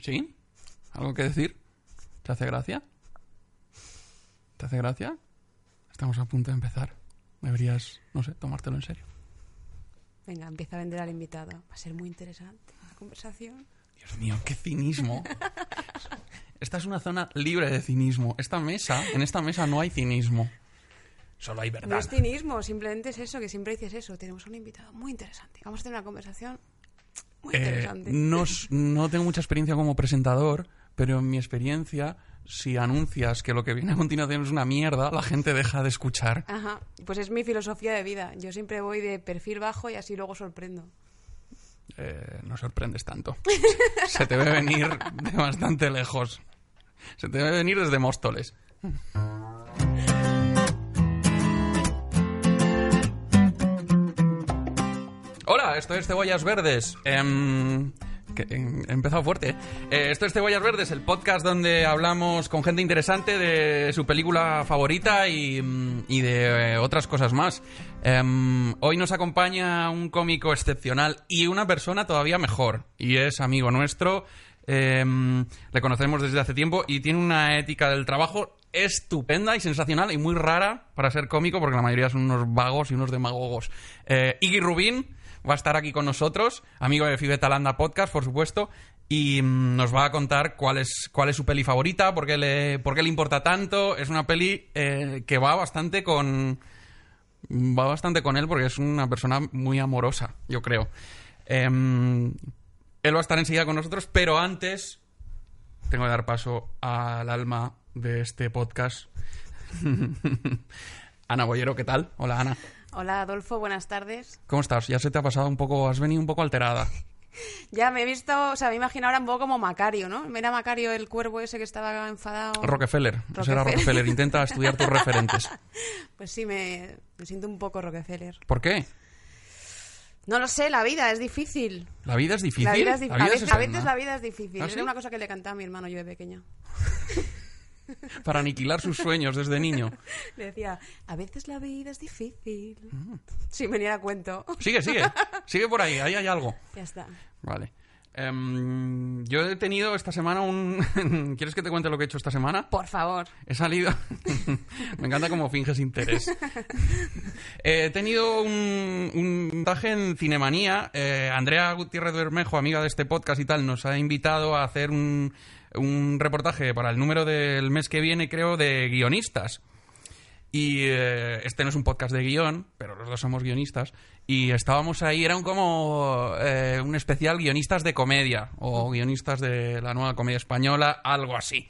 ¿Sí? ¿Algo que decir? ¿Te hace gracia? ¿Te hace gracia? Estamos a punto de empezar. Deberías, no sé, tomártelo en serio. Venga, empieza a vender al invitado. Va a ser muy interesante la conversación. Dios mío, qué cinismo. Esta es una zona libre de cinismo. Esta mesa, en esta mesa no hay cinismo. Solo hay No verdad. es cinismo, simplemente es eso, que siempre dices eso. Tenemos un invitado muy interesante. Vamos a tener una conversación muy Eh, no, no tengo mucha experiencia como presentador, pero en mi experiencia, si anuncias que lo que viene a continuación es una mierda, la gente deja de escuchar. Ajá, pues es mi filosofía de vida. Yo siempre voy de perfil bajo y así luego sorprendo. Eh, no sorprendes tanto. Se te ve venir de bastante lejos. Se te ve venir desde Móstoles. Hola, esto es Cebollas Verdes. Em, em, he empezado fuerte. Eh, esto es Cebollas Verdes, el podcast donde hablamos con gente interesante de su película favorita y, mm, y de eh, otras cosas más. Em, hoy nos acompaña un cómico excepcional y una persona todavía mejor. Y es amigo nuestro. Le conocemos desde hace tiempo y tiene una ética del trabajo estupenda y sensacional y muy rara para ser cómico porque la mayoría son unos vagos y unos demagogos. Eh, Iggy Rubín va a estar aquí con nosotros, amigo de Fibeta Landa Podcast, por supuesto, y mm, nos va a contar cuál es, cuál es su peli favorita, por qué le, le importa tanto. Es una peli eh, que va bastante con... Va bastante con él porque es una persona muy amorosa, yo creo. Em, él va a estar enseguida con nosotros, pero antes tengo que dar paso al alma de este podcast. Ana Boyero, ¿qué tal? Hola, Ana. Hola Adolfo, buenas tardes. ¿Cómo estás? Ya se te ha pasado un poco, has venido un poco alterada. Ya me he visto, o sea, me imagino ahora un poco como Macario, ¿no? Era Macario el cuervo ese que estaba enfadado. Rockefeller, ese era Rockefeller. Rockefeller. Intenta estudiar tus referentes. Pues sí, me, me siento un poco Rockefeller. ¿Por qué? No lo sé, la vida es difícil. ¿La vida es difícil? La vida es dif- a, veces, a eterna. veces la vida es difícil. ¿Ah, Es sí? una cosa que le cantaba a mi hermano yo de pequeña. Para aniquilar sus sueños desde niño. Le decía, a veces la vida es difícil. Mm. Sin venir a cuento. Sigue, sigue. Sigue por ahí, ahí hay algo. Ya está. Vale. Em, yo he tenido esta semana un... ¿Quieres que te cuente lo que he hecho esta semana? Por favor. He salido. Me encanta cómo finges interés. Eh, he tenido un, un montaje en Cinemanía. Eh, Andrea Gutiérrez Bermejo, amiga de este podcast y tal, nos ha invitado a hacer un, un reportaje para el número del mes que viene, creo, de guionistas. Y eh, este no es un podcast de guion, pero los dos somos guionistas. Y estábamos ahí, era como eh, un especial guionistas de comedia o guionistas de la nueva comedia española, algo así.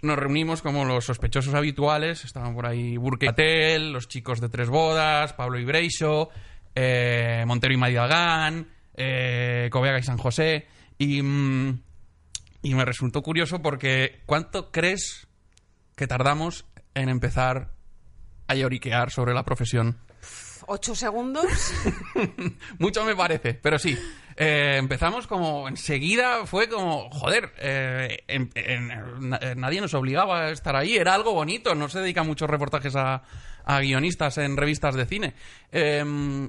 Nos reunimos como los sospechosos habituales. Estaban por ahí Burke y Patel, los chicos de Tres Bodas, Pablo Ibreixo, eh, Montero y Madidagán, eh, y San José. Y, mm, y me resultó curioso porque ¿cuánto crees que tardamos en empezar a lloriquear sobre la profesión? ¿Ocho segundos? Mucho me parece, pero sí. Eh, empezamos como enseguida, fue como, joder, eh, en- en- na- nadie nos obligaba a estar ahí, era algo bonito, no se dedican muchos reportajes a, a guionistas en revistas de cine. Eh,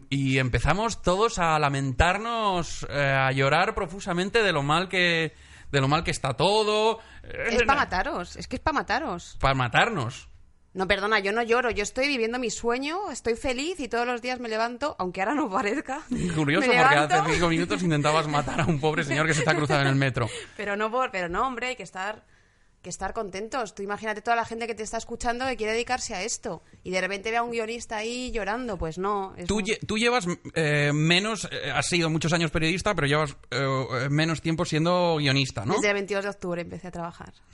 y empezamos todos a lamentarnos, eh, a llorar profusamente de lo mal que, de lo mal que está todo. es para mataros. Es que es para mataros. Para matarnos. No, perdona, yo no lloro. Yo estoy viviendo mi sueño, estoy feliz y todos los días me levanto, aunque ahora no parezca. Curioso, porque hace cinco minutos intentabas matar a un pobre señor que se está cruzando en el metro. Pero no, por, pero no, hombre, hay que estar, que estar contentos. Tú imagínate toda la gente que te está escuchando que quiere dedicarse a esto y de repente ve a un guionista ahí llorando. Pues no. es Tú, muy- lle- tú llevas eh, menos, eh, has sido muchos años periodista, pero llevas eh, menos tiempo siendo guionista, ¿no? Desde el 22 de octubre empecé a trabajar.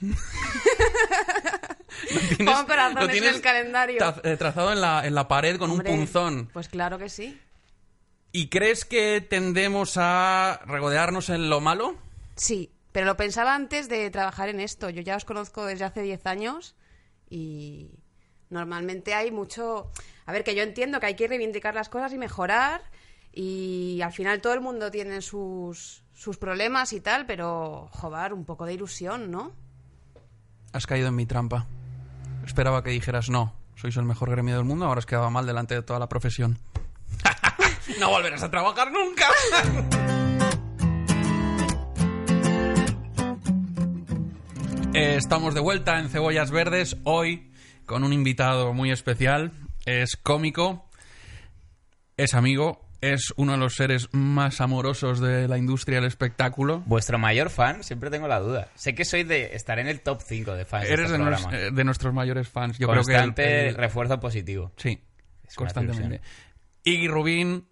Lo tienes- lo en el calendario. tra- eh, trazado en la, en la pared con Hombre, un punzón. Pues claro que sí. ¿Y crees que tendemos a regodearnos en lo malo? Sí, pero lo pensaba antes de trabajar en esto. Yo ya os conozco desde hace 10 años y normalmente hay mucho... A ver, que yo entiendo que hay que reivindicar las cosas y mejorar y al final todo el mundo tiene sus, sus problemas y tal, pero, joder, un poco de ilusión, ¿no? Has caído en mi trampa. Esperaba que dijeras no. Sois el mejor gremio del mundo, ahora has quedado mal delante de toda la profesión. no volverás a trabajar nunca. Eh, estamos de vuelta en Cebollas Verdes, hoy con un invitado muy especial. Es cómico, es amigo, es uno de los seres más amorosos de la industria del espectáculo. Vuestro mayor fan, siempre tengo la duda. Sé que soy de estar en el top 5 de fans Eres de, este programa. eh, de nuestros mayores fans. Yo Constante creo que el- el- refuerzo positivo. Sí, Es constantemente. Iggy Rubín,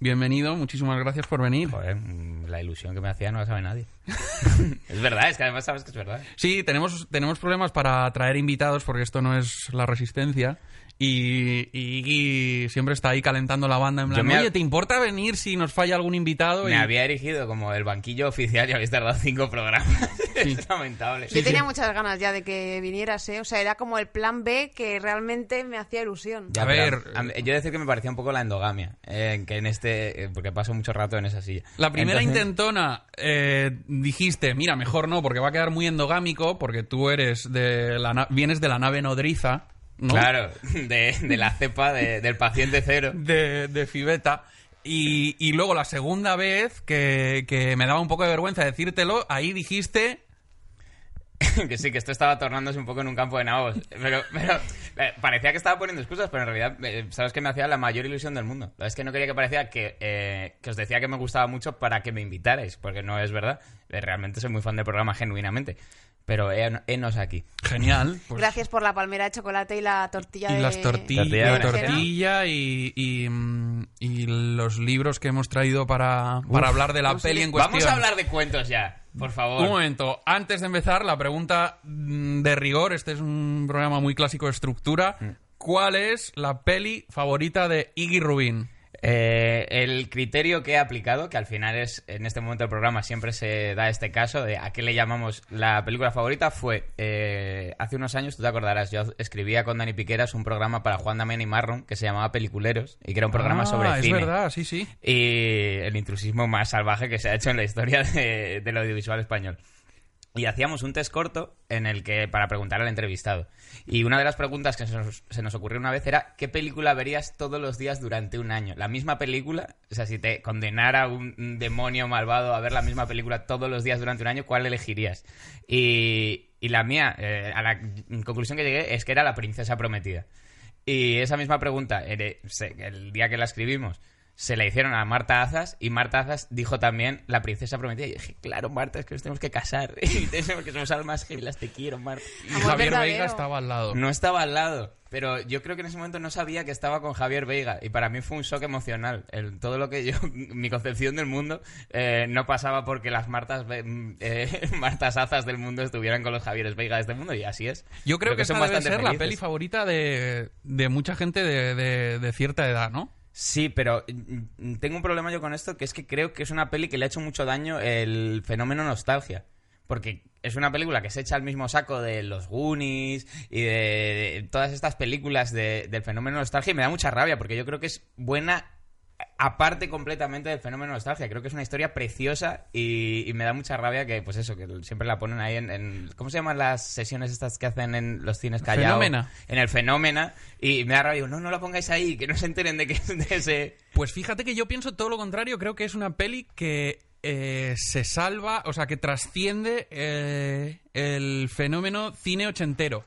bienvenido, muchísimas gracias por venir. Joder, mm, la ilusión que me hacía no la sabe nadie. es verdad, es que además sabes que es verdad. Sí, tenemos, tenemos problemas para traer invitados porque esto no es la resistencia. Y, y Iggy siempre está ahí calentando la banda en plan, oye, ¿te importa venir si nos falla algún invitado? Me Y- había erigido como el banquillo oficial y habéis tardado cinco programas. es lamentable. Yo tenía muchas ganas ya de que vinieras, ¿eh? O sea, era como el plan B que realmente me hacía ilusión. Ya, A pero ver, a mí- yo decir que me parecía un poco la endogamia, eh, que en este, eh, porque paso mucho rato en esa silla. La primera Entonces- intentona eh, dijiste, mira, mejor no, porque va a quedar muy endogámico, porque tú eres de la na- vienes de la nave nodriza, ¿no? Claro, de, de la cepa de- del paciente cero. De, de Fibeta. Y, y luego la segunda vez que, que me daba un poco de vergüenza decírtelo, ahí dijiste, que sí, que esto estaba tornándose un poco en un campo de nabos. Pero, pero eh, parecía que estaba poniendo excusas, pero en realidad, eh, ¿sabes que me hacía la mayor ilusión del mundo? Es que no quería que parecía que, eh, que os decía que me gustaba mucho para que me invitarais, porque no es verdad. Eh, Realmente soy muy fan del programa, genuinamente. Pero he- henos aquí. genial. pues- Gracias por la palmera de chocolate y la tortilla y de... las tortillas, Tortilla tortilla y, y, y los libros que hemos traído para, para hablar de la peli en cuestión. Vamos a hablar de cuentos ya, por favor. Un momento, antes de empezar, la pregunta mm, de rigor, este es un programa muy clásico de estructura. Mm. ¿Cuál es la peli favorita de Iggy Rubin? Eh, el criterio que he aplicado, que al final es, en este momento del programa siempre se da este caso de a qué le llamamos la película favorita, fue eh, hace unos años, tú te acordarás, yo escribía con Dani Piqueras un programa para Juan Damián y Marron que se llamaba Peliculeros y que era un programa Ah, sobre es cine. verdad, sí, sí. Y el intrusismo más salvaje que se ha hecho en la historia de- del audiovisual español. Y hacíamos un test corto en el que para preguntar al entrevistado. Y una de las preguntas que se nos, se nos ocurrió una vez era ¿qué película verías todos los días durante un año? La misma película, o sea, si te condenara un, demonio malvado a ver la misma película todos los días durante un año, ¿cuál elegirías? Y, y la mía, eh, a la conclusión que llegué es que era La princesa prometida. Y esa misma pregunta, eh, el día que la escribimos, se la hicieron a Marta Azas y Marta Azas dijo también la princesa prometida. Y dije, claro, Marta, es que nos tenemos que casar. Y tenemos que somos almas gemelas, te quiero, Marta. Y Amor Javier verdadero. Veiga estaba al lado. No estaba al lado, pero yo creo que en ese momento no sabía que estaba con Javier Veiga y para mí fue un shock emocional. El, todo lo que yo, mi concepción del mundo eh, no pasaba porque las Martas, mm, eh, Martas Azas del mundo estuvieran con los Javieres Veiga de este mundo y así es. Yo creo, que, son esa debe ser la peli favorita de, de mucha gente de, de- de cierta edad, ¿no? Sí, pero mm, tengo un problema yo con esto, que es que creo que es una peli que le ha hecho mucho daño el fenómeno nostalgia. Porque es una película que se echa al mismo saco de los Goonies y de, de todas estas películas de- del fenómeno nostalgia y me da mucha rabia porque yo creo que es buena aparte completamente del fenómeno nostalgia. Creo que es una historia preciosa y, y me da mucha rabia que, pues eso, que siempre la ponen ahí en, en- ¿Cómo se llaman las sesiones estas que hacen en los cines callados? Fenómena. En el Fenómena. Y me da rabia, digo, no, no la pongáis ahí, que no se enteren de que es de ese... Pues fíjate que yo pienso todo lo contrario. Creo que es una peli que eh, se salva, o sea, que trasciende eh, el fenómeno cine ochentero.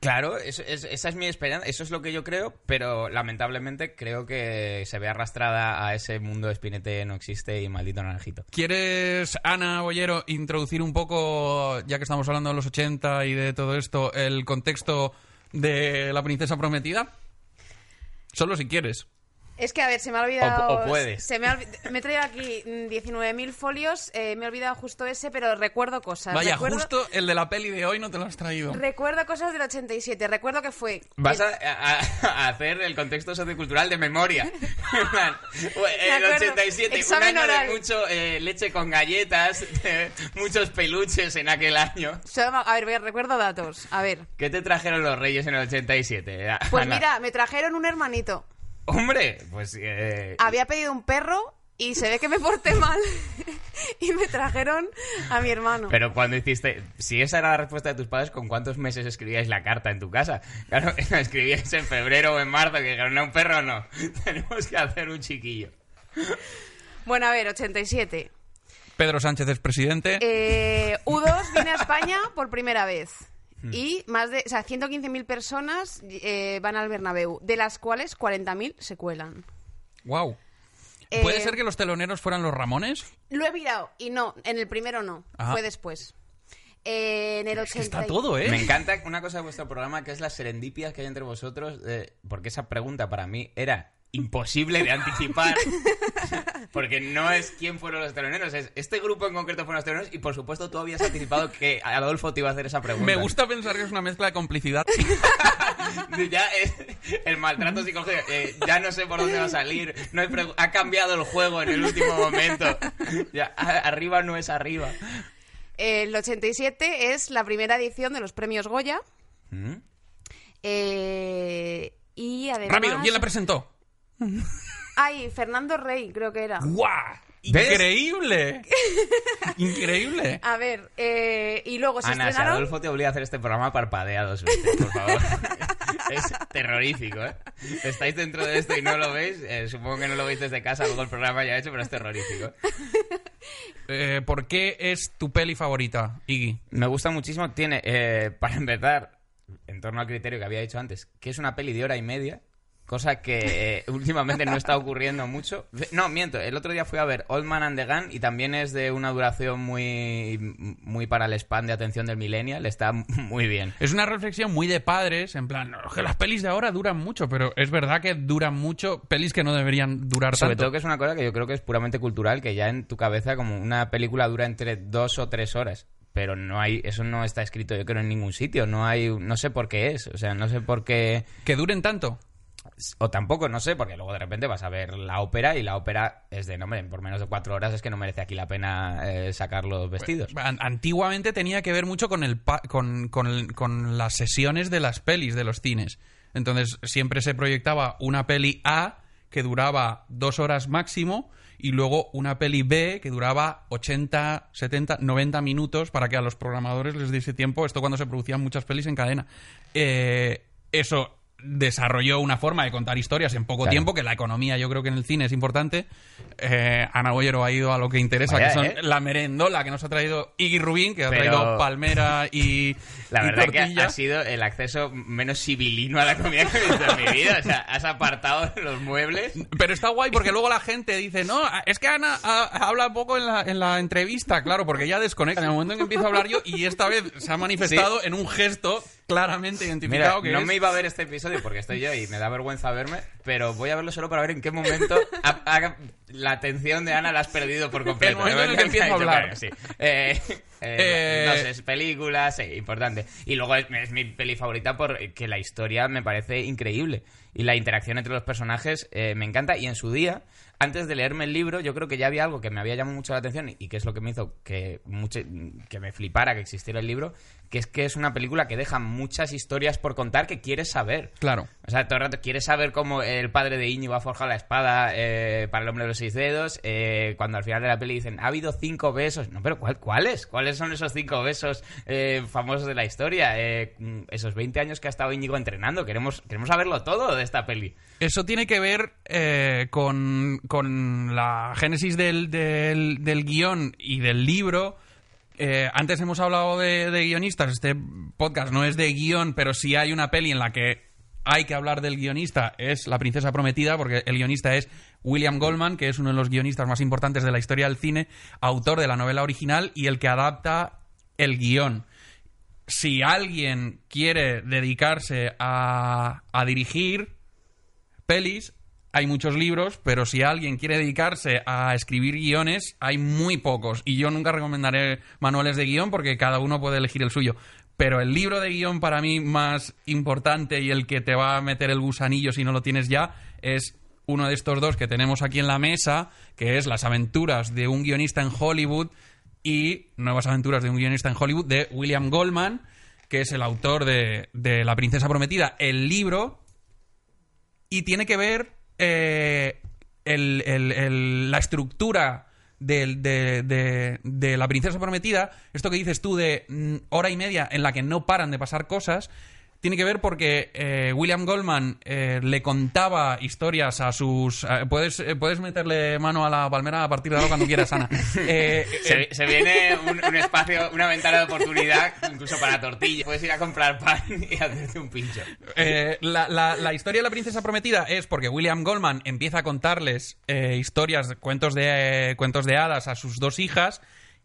Claro, es- esa es mi esperanza, eso es lo que yo creo, pero lamentablemente creo que se ve arrastrada a ese mundo de Spinete no existe y maldito naranjito. ¿Quieres, Ana Bollero, introducir un poco, ya que estamos hablando de los 80 y de todo esto, el contexto de La Princesa Prometida? Solo si quieres. Es que, a ver, se me ha olvidado... O- o puedes. Se me, ha me he traído aquí mm, 19.000 folios, eh, me he olvidado justo ese, pero recuerdo cosas. Vaya, recuerdo, justo el de la peli de hoy no te lo has traído. Recuerdo cosas del 87. Recuerdo que fue... Vas el- a, hacer el contexto sociocultural de memoria. El acuerdo. 87, un Examen año oral. de mucho eh, leche con galletas, muchos peluches en aquel año. A ver, voy a- recuerdo datos. A ver. ¿Qué te trajeron los reyes en el 87? Pues Ana? mira, me trajeron un hermanito. Hombre, pues... eh, Había pedido un perro y se ve que me porté mal. y me trajeron a mi hermano. Pero cuando hiciste, si esa era la respuesta de tus padres, ¿con cuántos meses escribíais la carta en tu casa? Claro, la escribíais en febrero o en marzo, que dijeron, no, un perro no, tenemos que hacer un chiquillo. Bueno, a ver, 87. Pedro Sánchez es presidente. Eh, U2 viene a España por primera vez. Y más de, o sea, 115.000 personas eh, van al Bernabéu, de las cuales 40.000 se cuelan. Wow. Eh, ¿Puede ser que los teloneros fueran los Ramones? Lo he mirado y no, en el primero no, Ajá. fue después. Eh, en el 80 Es que está todo, ¿eh? Me encanta una cosa de vuestro programa que es las serendipias que hay entre vosotros, eh, porque esa pregunta para mí era imposible de anticipar, porque no es quién fueron los teloneros, es este grupo en concreto fueron los teloneros y por supuesto tú habías anticipado que Adolfo te iba a hacer esa pregunta. Me gusta pensar que es una mezcla de complicidad. ya es el maltrato psicológico, eh, ya no sé por dónde va a salir, no hay ha cambiado el juego en el último momento, ya, arriba no es arriba. El 87 es la primera edición de los premios Goya. ¿Mm? eh, y además... Rápido, ¿quién la presentó? Ay, Fernando Rey, creo que era. ¡Guau! ¿Ves? ¡Increíble! ¡Increíble! A ver, eh, y luego se Ana, si. Adolfo te obliga a hacer este programa, parpadea dos veces, por favor. es terrorífico, ¿eh? Estáis dentro de esto y no lo veis. eh, supongo que no lo veis desde casa, luego el programa ya hecho, pero es terrorífico. Eh, ¿Por qué es tu peli favorita, Iggy? Me gusta muchísimo. Tiene, eh, para empezar, en torno al criterio que había dicho antes, que es una peli de hora y media. Cosa que eh, últimamente no está ocurriendo mucho. No, miento. El otro día fui a ver Old Man and the Gun y también es de una duración muy, muy para el spam de atención del millennial. Está muy bien. Es una reflexión muy de padres, en plan, "No, que las pelis de ahora duran mucho, pero es verdad que duran mucho, pelis que no deberían durar Sobre tanto. todo que es una cosa que yo creo que es puramente cultural, que ya en tu cabeza como una película dura entre dos o tres horas. Pero no hay, eso no está escrito yo creo en ningún sitio. No hay, no sé por qué es. O sea, no sé por qué. Que duren tanto. O tampoco, no sé, porque luego de repente vas a ver la ópera y la ópera es de, no, hombre, por menos de cuatro horas es que no merece aquí la pena eh, sacar los vestidos. An- Antiguamente tenía que ver mucho con, el pa- con, con las sesiones de las pelis de los cines. Entonces siempre se proyectaba una peli A que duraba dos horas máximo y luego una peli B que duraba 80, 70, 90 minutos para que a los programadores les diese tiempo. Esto cuando se producían muchas pelis en cadena. Eh, eso desarrolló una forma de contar historias en poco Claro. tiempo, que la economía yo creo que en el cine es importante. Eh, Ana Boyero ha ido a lo que interesa, Vaya, que son ¿eh? la merendola que nos ha traído Iggy Rubín, que ha Pero- traído palmera y La y verdad que tortilla. ha sido el acceso menos civilino a la comida que he visto en mi vida. O sea, has apartado los muebles. Pero está guay porque luego la gente dice, no, es que Ana ah, habla poco en la, en la entrevista, claro, porque ya desconecta. En el momento en que empiezo a hablar yo, y esta vez se ha manifestado en un gesto claramente Mira, identificado que no es... me iba a ver este episodio porque estoy yo y me da vergüenza verme, pero voy a verlo solo para ver en qué momento ha- ha- la atención de Ana la has perdido por completo. El momento en el que empiezo a hablar. claro, sí. Eh, eh, Eh, entonces, películas, sí, importante. Y luego es, es mi peli favorita porque la historia me parece increíble. Y la interacción entre los personajes eh, me encanta. Y en su día, antes de leerme el libro, yo creo que ya había algo que me había llamado mucho la atención y que es lo que me hizo que, mucho- que me flipara que existiera el libro, que es que es una película que deja muchas historias por contar que quieres saber. Claro. O sea, todo el rato quieres saber cómo el padre de Íñigo ha forjado la espada eh, para el hombre de los seis dedos. eh, cuando al final de la peli dicen, ha habido cinco besos. No, pero ¿cuál- ¿cuáles? ¿Cuáles son esos cinco besos eh, famosos de la historia? Eh, mm, esos 20 años que ha estado Íñigo entrenando. Queremos, queremos saberlo todo esta peli. Eso tiene que ver eh, con, con la génesis del, del, del guion y del libro. Eh, antes hemos hablado de, de guionistas. Este podcast no es de guion, pero si hay una peli en la que hay que hablar del guionista. Es La Princesa Prometida, porque el guionista es William Goldman, que es uno de los guionistas más importantes de la historia del cine, autor de la novela original y el que adapta el guion si alguien quiere dedicarse a, a dirigir pelis, hay muchos libros, pero si alguien quiere dedicarse a escribir guiones, hay muy pocos. Y yo nunca recomendaré manuales de guion porque cada uno puede elegir el suyo. Pero el libro de guion para mí más importante y el que te va a meter el gusanillo si no lo tienes ya es uno de estos dos que tenemos aquí en la mesa, que es Las aventuras de un guionista en Hollywood y Nuevas aventuras de un guionista en Hollywood de William Goldman, que es el autor de, de La princesa prometida, el libro, y tiene que ver eh, el- el- el- la estructura de, de- de La princesa prometida, esto que dices tú de mm, hora y media en la que no paran de pasar cosas, tiene que ver porque eh, William Goldman eh, le contaba historias a sus... a- puedes, eh, puedes meterle mano a la palmera a partir de ahora cuando quieras, Ana. Eh, Se, se viene un, un espacio, una ventana de oportunidad, incluso para tortilla. Puedes ir a comprar pan y hacerte un pincho. Eh, la, la- la historia de la princesa prometida es porque William Goldman empieza a contarles eh, historias, cuentos de, eh, cuentos de hadas a sus dos hijas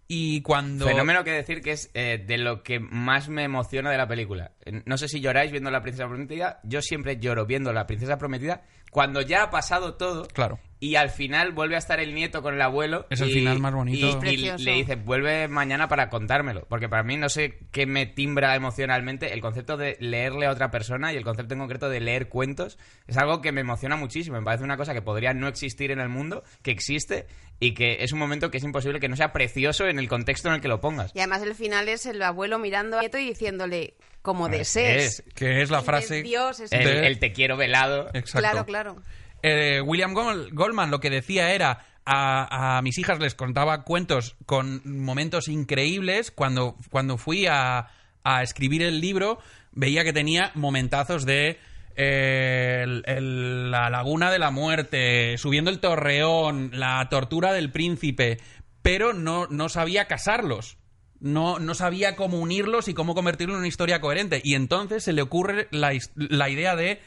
y cuando... Fenómeno que decir que es eh, de lo que más me emociona de la película. No sé si lloráis viendo La Princesa Prometida. Yo siempre lloro viendo La Princesa Prometida cuando ya ha pasado todo. Claro. Y al final vuelve a estar el nieto con el abuelo. Es el y- final más bonito. Y, le dice, vuelve mañana para contármelo. Porque para mí no sé qué me timbra emocionalmente el concepto de leerle a otra persona y el concepto en concreto de leer cuentos. Es algo que me emociona muchísimo. Me parece una cosa que podría no existir en el mundo, que existe y que es un momento que es imposible que no sea precioso en el contexto en el que lo pongas. Y además el final es el abuelo mirando al nieto y diciéndole, como desees. es- que es la frase... Dios, es El, De- el te quiero velado. Exacto. Claro, claro. Eh, William Gol- Goldman lo que decía era a, a mis hijas les contaba cuentos con momentos increíbles. Cuando, cuando fui a, a escribir el libro, veía que tenía momentazos de eh, el- el- la laguna de la muerte, subiendo el torreón, la tortura del príncipe, pero no, no sabía casarlos. No, no sabía cómo unirlos y cómo convertirlo en una historia coherente. Y entonces se le ocurre la, la idea de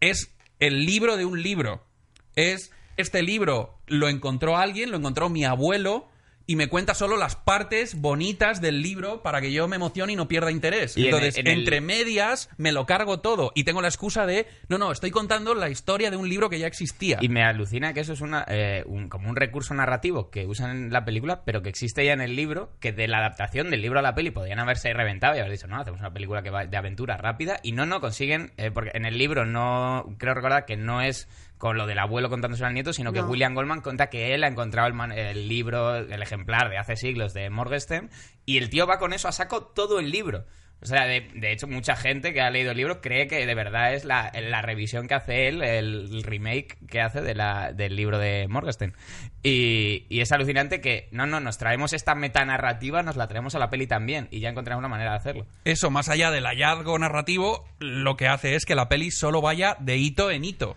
es el libro de un libro. Es este libro lo encontró alguien, lo encontró mi abuelo y me cuenta solo las partes bonitas del libro para que yo me emocione y no pierda interés. Y en Entonces, el- en el- entre medias me lo cargo todo y tengo la excusa de, no, no, estoy contando la historia de un libro que ya existía. Y me alucina que eso es una, eh, un- como un recurso narrativo que usan en la película, pero que existe ya en el libro, que de la adaptación del libro a la peli podían haberse reventado y haber dicho, no, hacemos una película que va de aventura rápida, y no, no, consiguen, eh, porque en el libro no, creo recordar que no es con lo del abuelo contándose al nieto, sino que No. William Goldman cuenta que él ha encontrado el, man- el libro, el ejemplar de hace siglos de Morgenstern, y el tío va con eso a saco todo el libro. O sea, de, de hecho, mucha gente que ha leído el libro cree que de verdad es la, la revisión que hace él, el, el remake que hace de la, del libro de Morgenstern. Y, y es alucinante que, no, no, nos traemos esta metanarrativa, nos la traemos a la peli también, y ya encontramos una manera de hacerlo. Eso, más allá del hallazgo narrativo, lo que hace es que la peli solo vaya de hito en hito.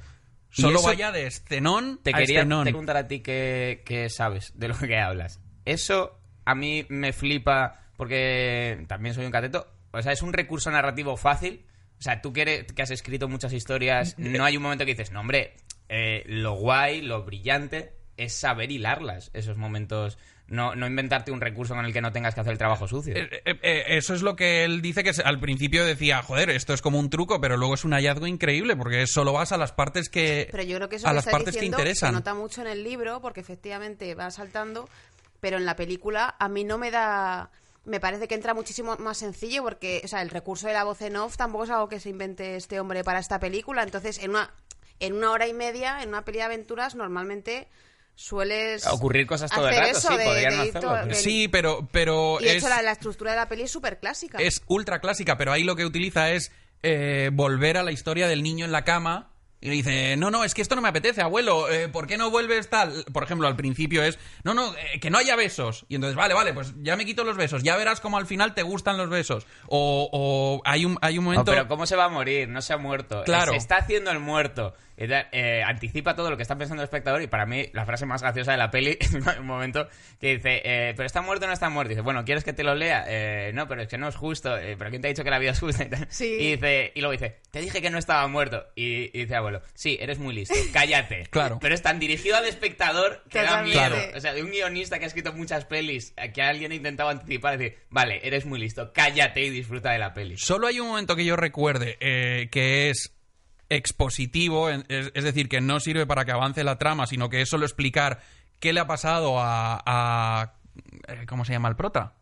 Solo eso- vaya de escenón Te a quería escenón. preguntar a ti qué, qué sabes de lo que hablas. Eso a mí me flipa porque también soy un cateto. O sea, es un recurso narrativo fácil. O sea, tú que, eres- que has escrito muchas historias, no hay un momento que dices, no, hombre, eh, lo guay, lo brillante es saber hilarlas, esos momentos. No, no inventarte un recurso con el que no tengas que hacer el trabajo sucio. Eh, eh, eh, eso es lo que él dice que se- al principio decía, joder, esto es como un truco, pero luego es un hallazgo increíble porque solo vas a las partes que Pero yo creo que eso a que las partes que interesan. se nota mucho en el libro porque efectivamente va saltando, pero en la película a mí no me da... Me parece que entra muchísimo más sencillo porque, o sea, el recurso de la voz en off tampoco es algo que se invente este hombre para esta película. Entonces, en una, en una hora y media, en una peli de aventuras, normalmente sueles... Ocurrir cosas todo el rato, sí, de- podrían de hacerlo, todo- pero- de- Sí, pero, pero Y de es, hecho la, la estructura de la peli es súper clásica. es ultra clásica, pero ahí lo que utiliza es eh, volver a la historia del niño en la cama. Y le dice, no, no, es que esto no me apetece, abuelo, eh, ¿por qué no vuelves tal? Por ejemplo, al principio es, no, no, eh, que no haya besos. Y entonces, vale, vale, pues ya me quito los besos, ya verás cómo al final te gustan los besos. O, o hay, un, hay un No, momento... pero ¿cómo se va a morir? No se ha muerto. Claro. Se está haciendo el muerto. Eh, anticipa todo lo que está pensando el espectador y para mí la frase más graciosa de la peli es un momento que dice, eh, pero está muerto o no está muerto. Y dice, bueno, ¿quieres que te lo lea? Eh, no, pero es que no es justo. Eh, pero ¿quién te ha dicho que la vida es justa? Y, tal. Sí. y, dice, y luego dice, te dije que no estaba muerto. Y, y dice abuelo, sí, eres muy listo, cállate. Claro. Pero es tan dirigido al espectador que da miedo. Claro. O sea, de un guionista que ha escrito muchas pelis, que alguien ha intentado anticipar, decir, vale, eres muy listo, cállate y disfruta de la peli. Solo hay un momento que yo recuerde eh, que es expositivo, es, es decir, que no sirve para que avance la trama, sino que es solo explicar qué le ha pasado a... a- eh, ¿Cómo se llama el prota?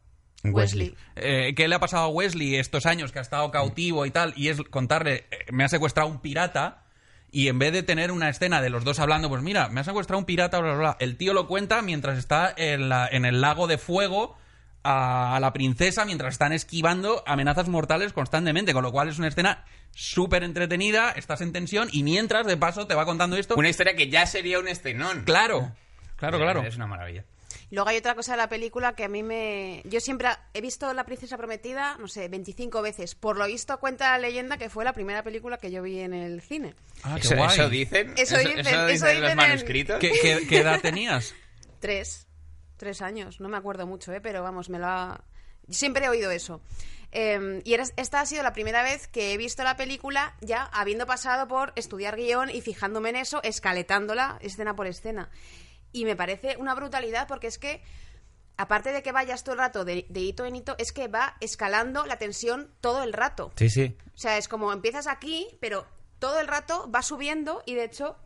Wesley. Eh, ¿Qué le ha pasado a Wesley estos años que ha estado cautivo y tal? Y es contarle, eh, me ha secuestrado un pirata. Y en vez de tener una escena de los dos hablando, pues mira, me ha secuestrado un pirata, bla, bla, bla. El tío lo cuenta mientras está en, la- en el lago de fuego a, a la princesa, mientras están esquivando amenazas mortales constantemente. Con lo cual es una escena súper entretenida, estás en tensión y mientras, de paso, te va contando esto. Una historia que ya sería un estenón. Claro, claro, claro. Es una maravilla. Luego hay otra cosa de la película que a mí me... Yo siempre he visto La Princesa Prometida, no sé, 25 veces. Por lo visto cuenta la leyenda que fue la primera película que yo vi en el cine. Ah, qué ¿Eso, guay. eso dicen? Eso dicen, eso dicen dicen los en- manuscritos? ¿Qué, qué- qué edad tenías? Tres. Tres años. No me acuerdo mucho, ¿eh? Pero vamos, me lo ha... Siempre he oído eso. Eh, y era- esta ha sido la primera vez que he visto la película ya habiendo pasado por estudiar guion y fijándome en eso, escaletándola escena por escena. Y me parece una brutalidad porque es que, aparte de que vayas todo el rato de, de hito en hito, es que va escalando la tensión todo el rato. Sí, sí. O sea, es como empiezas aquí, pero todo el rato va subiendo y de hecho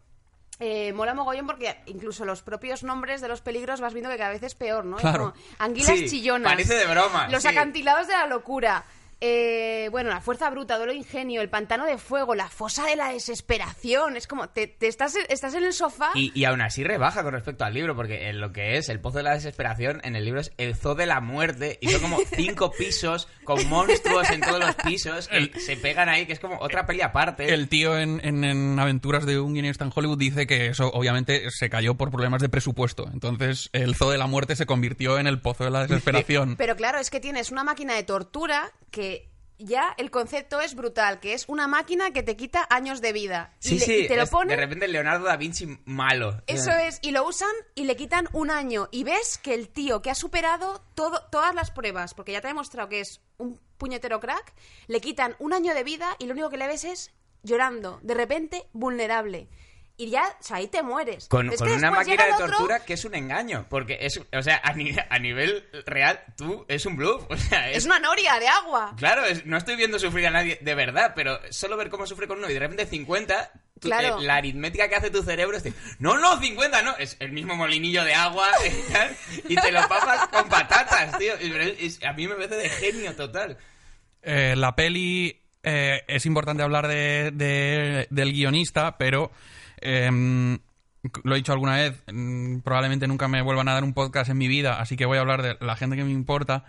eh, mola mogollón porque incluso los propios nombres de los peligros vas viendo que cada vez es peor, ¿no? Es Claro. como anguilas Sí, chillonas. parece de broma, Los sí. acantilados de la locura. Eh, bueno, la fuerza bruta, duelo ingenio, el pantano de fuego, la fosa de la desesperación. Es como, te, te estás, estás en el sofá. Y, y aún así rebaja con respecto al libro, porque en lo que es el Pozo de la Desesperación, en el libro es el Zoo de la Muerte, y son como cinco pisos con monstruos en todos los pisos que se pegan ahí, que es como otra peli aparte. El tío en, en- en Aventuras de un guionista en Hollywood dice que eso obviamente se cayó por problemas de presupuesto. Entonces el zoo de la muerte se convirtió en el pozo de la desesperación. Pero claro, es que tienes una máquina de tortura que ya el concepto es brutal, que es una máquina que te quita años de vida. Y Sí, le- sí, y te lo es ponen de repente Leonardo da Vinci malo. Eso es, y lo usan y le quitan un año. Y ves que el tío que ha superado todo, todas las pruebas, porque ya te ha demostrado que es un puñetero crack, le quitan un año de vida y lo único que le ves es llorando, de repente vulnerable. Y ya, o sea, ahí te mueres. Con, Es una máquina de otro- tortura que es un engaño. Porque es, o sea, a, ni- a nivel real, tú es un bluff. O sea, Es una noria de agua. Claro, es- no estoy viendo sufrir a nadie de verdad, pero solo ver cómo sufre con uno y de repente 50, tú- Claro. eh, la aritmética que hace tu cerebro es de, no, no, 50, no, es el mismo molinillo de agua y, tal, y te lo papas con patatas, tío. Es- a mí me parece de genio total. Eh, la peli eh, es importante hablar de, de- del guionista, pero em, lo he dicho alguna vez, mm, probablemente nunca me vuelvan a dar un podcast en mi vida, así que voy a hablar de la gente que me importa.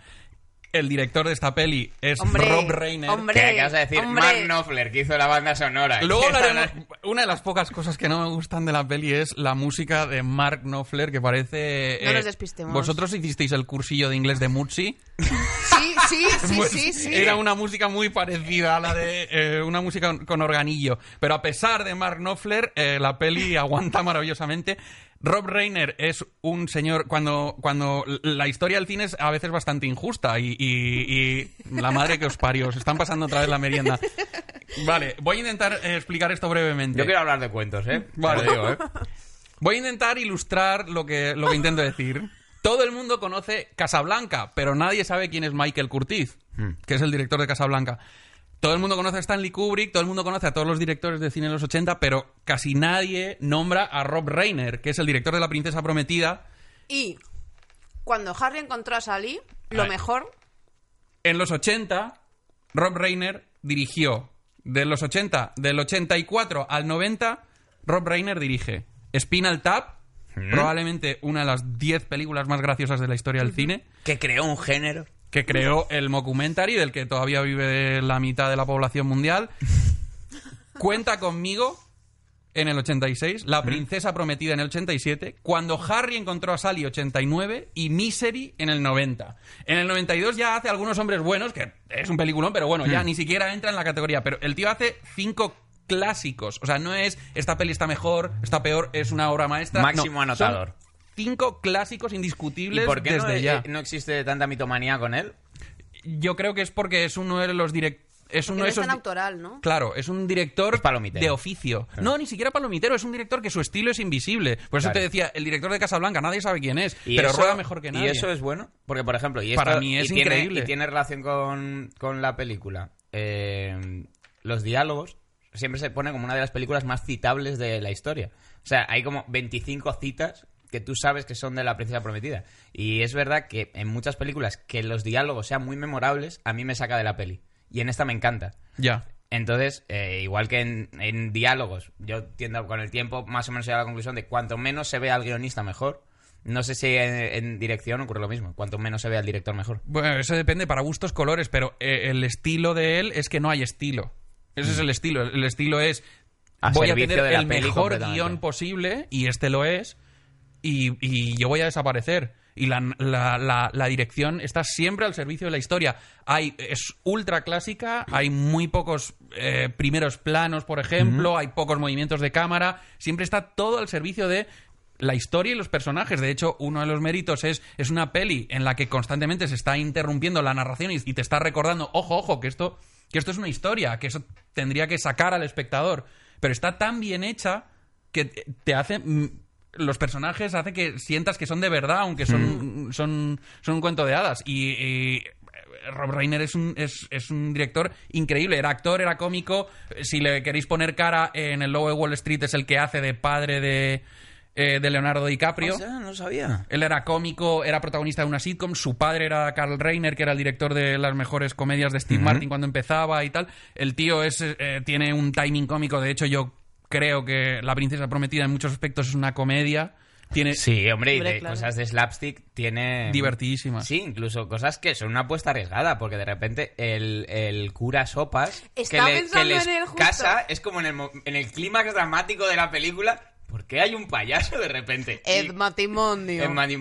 El director de esta peli es Hombre, Rob Reiner. hombre. ¿Qué, vas a decir? hombre. Mark Knopfler, que hizo la banda sonora. Luego hablaremos. Una de las pocas cosas que no me gustan de la peli es la música de Mark Knopfler, que parece. No eh, nos despistemos. ¿Vosotros hicisteis el cursillo de inglés de Mutsi? Sí, sí, sí, Pues sí, sí. Era una música muy parecida a la de eh, una música con- organillo. Pero a pesar de Mark Knopfler, eh, la peli aguanta maravillosamente. Rob Reiner es un señor. Cuando, cuando la historia del cine es a veces bastante injusta y, y- y la madre que os parió, os están pasando otra vez la merienda. Vale, voy a intentar eh, explicar esto brevemente. Yo quiero hablar de cuentos, ¿eh? Vale. Digo, ¿eh? Voy a intentar ilustrar lo que, lo que intento decir. Todo el mundo conoce Casablanca, pero nadie sabe quién es Michael Curtiz, que es el director de Casablanca. Todo el mundo conoce a Stanley Kubrick, todo el mundo conoce a todos los directores de cine de los 80, pero casi nadie nombra a Rob Reiner, que es el director de La Princesa Prometida. Y cuando Harry encontró a Sally, lo Ay. mejor En los 80, Rob Reiner dirigió. De los 80, del 84 al 90, Rob Reiner dirige Spinal Tap, probablemente una de las 10 películas más graciosas de la historia del cine, Que creó un género. que creó el mockumentary, del que todavía vive la mitad de la población mundial. Cuenta conmigo en el 86, La princesa prometida en el 87, cuando Harry encontró a Sally 89 y Misery en el 90. En el 92 ya hace algunos hombres buenos, que es un peliculón, pero bueno, ya ni siquiera entra en la categoría. Pero el tío hace cinco clásicos. O sea, no es esta peli está mejor, está peor, es una obra maestra. Máximo No, anotador. son Cinco clásicos ¿Y indiscutibles por qué no, desde ya. no existe tanta mitomanía con él? Yo creo que es porque es uno de los direct... Es uno no de es tan autoral, ¿no? Claro, es un director Es palomitero. de oficio. No, ni siquiera palomitero, es un director que su estilo es invisible. Por eso Claro. te decía, el director de Casablanca, nadie sabe quién es, Y pero eso- rueda mejor que nadie. Y eso es bueno, porque por ejemplo, y Para esto- mí es y tiene- increíble. y tiene relación con, con la película. Eh, los diálogos siempre se pone como una de las películas más citables de la historia. O sea, hay como 25 citas que tú sabes que son de la princesa prometida. Y es verdad que en muchas películas que los diálogos sean muy memorables, a mí me saca de la peli. Y en esta me encanta. Ya. Entonces, eh, igual que en, en diálogos, yo tiendo con el tiempo más o menos a la conclusión de cuanto menos se ve al guionista, mejor. No sé si en, en dirección ocurre lo mismo. Cuanto menos se ve al director, mejor. Bueno, eso depende para gustos, colores, pero eh, el estilo de él es que no hay estilo. Ese es el estilo. El estilo es A voy a tener el mejor guion posible y este lo es y, y yo voy a desaparecer. y la, la- la- la dirección está siempre al servicio de la historia. Hay, es ultra clásica, hay muy pocos eh, primeros planos, por ejemplo, hay pocos movimientos de cámara, siempre está todo al servicio de la historia y los personajes. De hecho, uno de los méritos es, es una peli en la que constantemente se está interrumpiendo la narración y, y te está recordando, ojo, ojo, que esto, que esto es una historia, que eso tendría que sacar al espectador. Pero está tan bien hecha que te hace... mm, Los personajes hace que sientas que son de verdad, aunque son, son, son un cuento de hadas. Y, y, eh, Rob Reiner es un, es, es un director increíble. Era actor, era cómico. Si le queréis poner cara en el de Wall Street, es el que hace de padre de, eh, de Leonardo DiCaprio. O sea, no sabía. Él era cómico, era protagonista de una sitcom. Su padre era Carl Reiner, que era el director de las mejores comedias de Steve Martin cuando empezaba y tal. El tío es, eh, tiene un timing cómico. De hecho, yo creo que La Princesa Prometida en muchos aspectos es una comedia. Tiene Sí, hombre, y de claro. cosas de slapstick tiene... divertidísimas. Sí, incluso cosas que son una apuesta arriesgada, porque de repente el, el cura Sopas que, Estaba le- que les casa es como en el, en el clímax dramático de la película. ¿Por qué hay un payaso de repente? Ed el mani-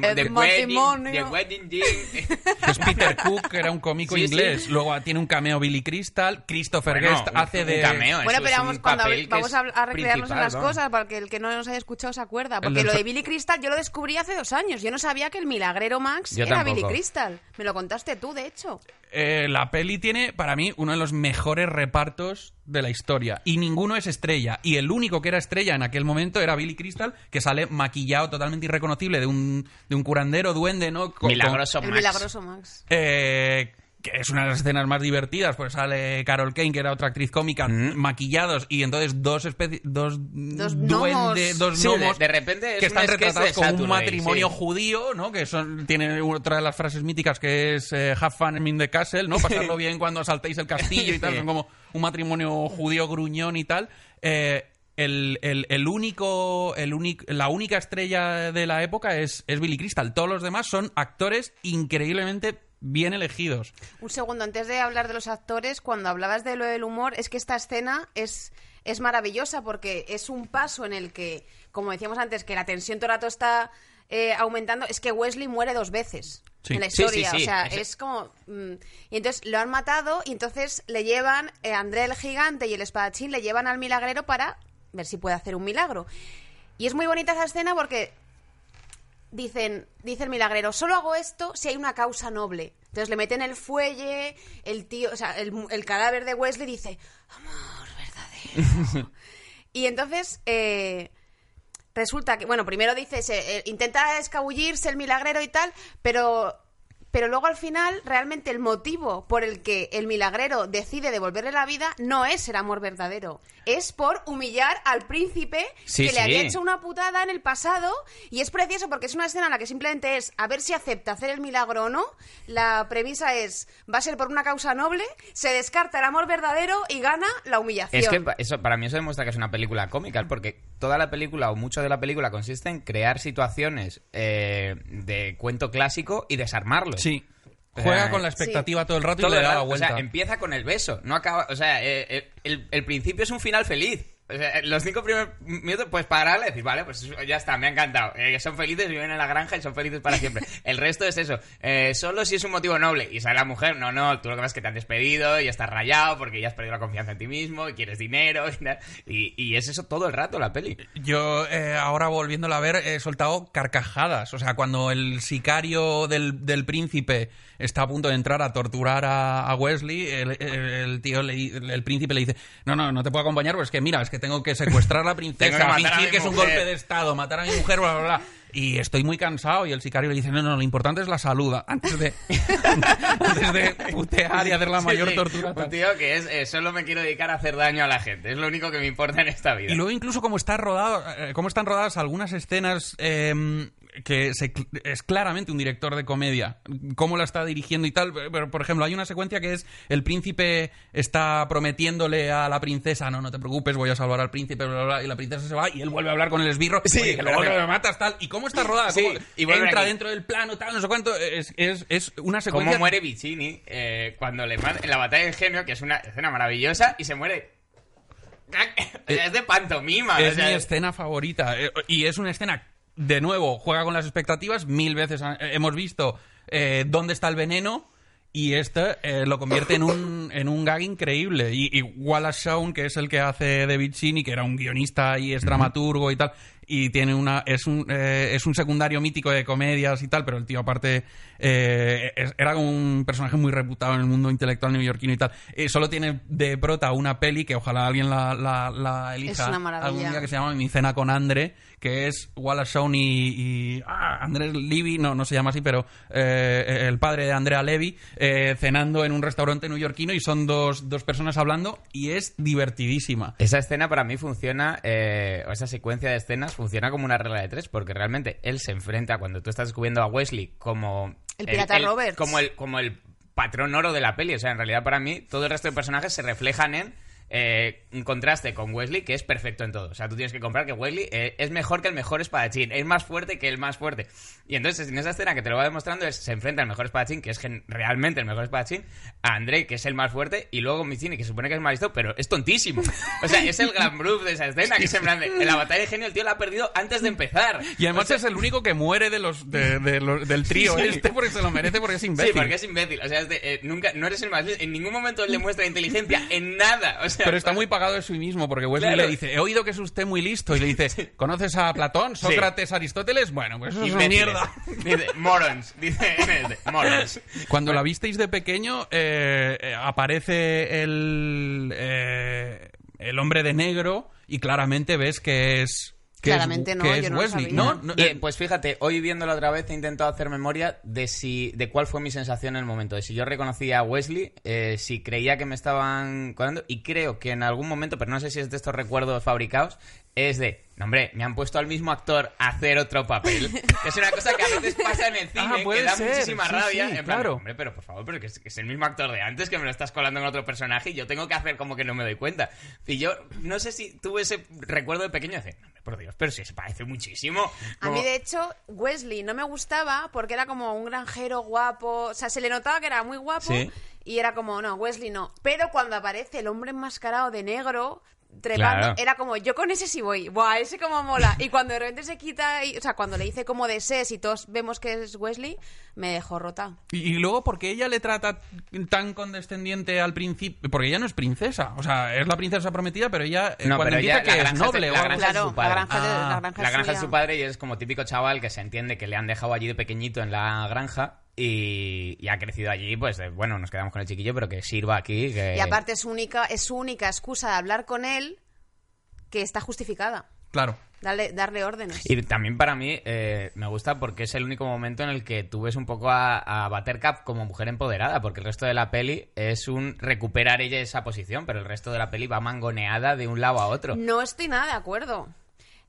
Ed the wedding, the wedding. Es Peter Cook, que era un cómico Sí, inglés. sí. Luego tiene un cameo Billy Crystal. Christopher Bueno, Guest un- hace un de. cameo, Bueno, pero vamos, cuando vamos a, a recrearnos en las ¿no? cosas para que el que no nos haya escuchado se acuerda. Porque lo de Billy Crystal yo lo descubrí hace dos años. Yo no sabía que el milagrero Max Yo era tampoco. Billy Crystal. Me lo contaste tú, de hecho. Eh, la peli tiene, para mí, uno de los mejores repartos de la historia. Y ninguno es estrella. Y el único que era estrella en aquel momento era Billy Crystal, que sale maquillado totalmente irreconocible de un, de un curandero, duende, ¿no? Con- Milagroso Max. milagroso Max. Eh, que es una de las escenas más divertidas, pues sale Carol Kane, que era otra actriz cómica, Mm. maquillados, y entonces dos especi- dos, Dos duende- gnomos. dos Sí, de- gnomos de repente es que un están retratados como un Saturday, matrimonio sí. judío, ¿no? Que son tiene otra de las frases míticas que es eh, have fun in the castle, ¿no? Pasarlo bien cuando saltéis el castillo y tal, Sí. son como un matrimonio judío gruñón y tal. Eh, el, el- el único, el único, la única estrella de la época es, es Billy Crystal. Todos los demás son actores increíblemente bien elegidos. Un segundo, antes de hablar de los actores, cuando hablabas de lo del humor, es que esta escena es, es maravillosa porque es un paso en el que, como decíamos antes, que la tensión todo el rato está eh, aumentando, es que Wesley muere dos veces Sí. en la Sí, sí, historia. sí. O sea, Ese- es como... mm, y entonces lo han matado y entonces le llevan, eh, André el gigante y el espadachín le llevan al milagrero para ver si puede hacer un milagro. Y es muy bonita esa escena porque dicen, dice el milagrero, solo hago esto si hay una causa noble. Entonces le meten el fuelle, el tío, o sea, el, el cadáver de Wesley dice, amor verdadero. y entonces eh, resulta que, bueno, primero dice, se, eh, intenta escabullirse el milagrero y tal, pero... Pero luego al final, realmente el motivo por el que el milagrero decide devolverle la vida no es el amor verdadero. Es por humillar al príncipe Sí, que le había hecho una putada en el pasado y es precioso porque es una escena en la que simplemente es a ver si acepta hacer el milagro o no. La premisa es va a ser por una causa noble, se descarta el amor verdadero y gana la humillación. Es que eso, para mí eso demuestra que es una película cómica, porque toda la película o mucho de la película consiste en crear situaciones eh, de cuento clásico y desarmarlos. Sí. Juega con la expectativa todo el rato y le da la vuelta. O sea, empieza con el beso, no acaba. O sea, eh, eh, el, el principio es un final feliz. O sea, los cinco primeros minutos, pues pararle y decir, vale, pues ya está, me ha encantado. Eh, son felices, viven en la granja y son felices para siempre. El resto es eso. eh, solo si es un motivo noble. Y sale la mujer, no, no, tú lo que pasa es que te han despedido y estás rayado porque ya has perdido la confianza en ti mismo y quieres dinero. Y, y es eso todo el rato la peli. Yo eh, ahora volviéndola a ver he soltado carcajadas. O sea, cuando el sicario del, del príncipe está a punto de entrar a torturar a, a Wesley, el, el- el tío, le el príncipe le dice, no, no, no te puedo acompañar, pues es que mira, es que tengo que secuestrar a la princesa, que matar a fingir que es un mujer". golpe de estado, matar a mi mujer, bla, bla, bla. Y estoy muy cansado y el sicario le dice, no, no, lo importante es la salud, antes de, antes de putear y hacer la mayor Sí, sí. tortura. Un tío que es, eh, solo me quiero dedicar a hacer daño a la gente. Es lo único que me importa en esta vida. Y luego incluso cómo está rodado, eh, cómo están rodadas algunas escenas eh, que se es claramente un director de comedia, cómo la está dirigiendo y tal. Pero, por ejemplo, hay una secuencia que es el príncipe está prometiéndole a la princesa, no, no te preocupes, voy a salvar al príncipe, bla, bla, bla, y la princesa se va y él vuelve a hablar con el esbirro, Sí, oye, que pero- luego lo matas, tal. ¿Y cómo está rodada? Sí, ¿Cómo y entra aquí. dentro del plano, tal, no sé cuánto. Es, es, es una secuencia... Cómo muere Vicini eh, cuando le mata en la batalla de Genio, que es una escena maravillosa, y se muere. Sea, es de pantomima. Es o sea, mi escena favorita. eh, Y es una escena de nuevo, juega con las expectativas. Mil veces hemos visto eh, dónde está el veneno. Y este eh, lo convierte en un, en un gag increíble. Y, y Wallace Shawn, que es el que hace David Cheney, que era un guionista y es dramaturgo y tal, y tiene una es un, eh, es un secundario mítico de comedias y tal, pero el tío aparte eh, es- era como un personaje muy reputado en el mundo intelectual neoyorquino y tal. Eh, solo tiene de prota una peli que ojalá alguien la, la, la elija Es una maravilla. algún día que se llama Mi cena con Andre, que es Wallace Shawn y, y ah, Andrés Levy, no, no se llama así, pero eh, el padre de Andrea Levy, eh, cenando en un restaurante neoyorquino y son dos, dos personas hablando y es divertidísima. Esa escena para mí funciona, eh, o esa secuencia de escenas funciona como una regla de tres, porque realmente él se enfrenta cuando tú estás descubriendo a Wesley como... El pirata Roberts. Como el, como el patrón oro de la peli. O sea, en realidad para mí todo el resto de personajes se reflejan en eh, un contraste con Wesley que es perfecto en todo. O sea, tú tienes que comprar que Wesley eh, es mejor que el mejor espadachín, es más fuerte que el más fuerte. Y entonces en esa escena que te lo va demostrando es, se enfrenta al mejor espadachín, que es realmente el mejor espadachín, a Andrei, que es el más fuerte, y luego Michini, que se supone que es más listo, pero es tontísimo. O sea, es el gran proof de esa escena, que es en plan de, en la batalla de genio el tío la ha perdido antes de empezar. Y además es el único que muere de los, de- de los- del trío Sí. este porque se lo merece porque es Sí, imbécil. porque es imbécil. O sea, es de, eh, nunca, no eres el más listo. En ningún momento él le muestra inteligencia, en nada. O sea, Pero está muy pagado de sí mismo, porque Wesley Claro. le dice, he oído que es usted muy listo, y le dice, ¿conoces a Platón, Sócrates, Aristóteles? Bueno, pues eso es una mierda. Dice, morons. Dice, dice, morons. Cuando la visteis de pequeño, eh, eh, aparece el, eh, el hombre de negro y claramente ves que es... Que Claramente es, no, que es yo no lo Wesley. sabía. No, no, Y, eh, pues fíjate, hoy viéndolo otra vez he intentado hacer memoria de si de cuál fue mi sensación en el momento, de si yo reconocía a Wesley, eh, si creía que me estaban colando, y creo que en algún momento, pero no sé si es de estos recuerdos fabricados, es de, no, hombre, me han puesto al mismo actor a hacer otro papel. Es una cosa que a veces pasa en el cine, Ah, que da ser, muchísima sí, rabia. sí, en plan, claro. hombre, pero por favor, pero que es, que es el mismo actor de antes, que me lo estás colando en otro personaje y yo tengo que hacer como que no me doy cuenta. Y yo no sé si tuve ese recuerdo de pequeño de decir, "No, hombre, por Dios, pero si se parece muchísimo. A mí, de hecho, Wesley no me gustaba porque era como un granjero guapo. O sea, se le notaba que era muy guapo Sí. y era como, no, Wesley no. Pero cuando aparece el hombre enmascarado de negro trepando, Claro. era como, yo con ese sí voy. Buah, ese como mola. Y cuando de repente se quita, y- o sea, cuando le hice como de ses y todos vemos que es Wesley, me dejó rota. Y, y luego, ¿por qué ella le trata tan condescendiente al principio? Porque ella no es princesa. O sea, es la princesa prometida, pero ella eh, No, cuando pero empieza ella- la que es noble. la granja es de Claro, su padre. la granja, de, Ah, la granja, La es granja es suya. su padre y es como típico chaval que se entiende que le han dejado allí de pequeñito en la granja y, y ha crecido allí, pues de, bueno, nos quedamos con el chiquillo, pero que sirva aquí. Que... Y aparte es, única, es su única excusa de hablar con él que está justificada. Claro. Darle, darle órdenes. Y también para mí eh, me gusta porque es el único momento en el que tú ves un poco a, a Buttercup como mujer empoderada, porque el resto de la peli es un recuperar ella esa posición, pero el resto de la peli va mangoneada de un lado a otro. No estoy nada de acuerdo.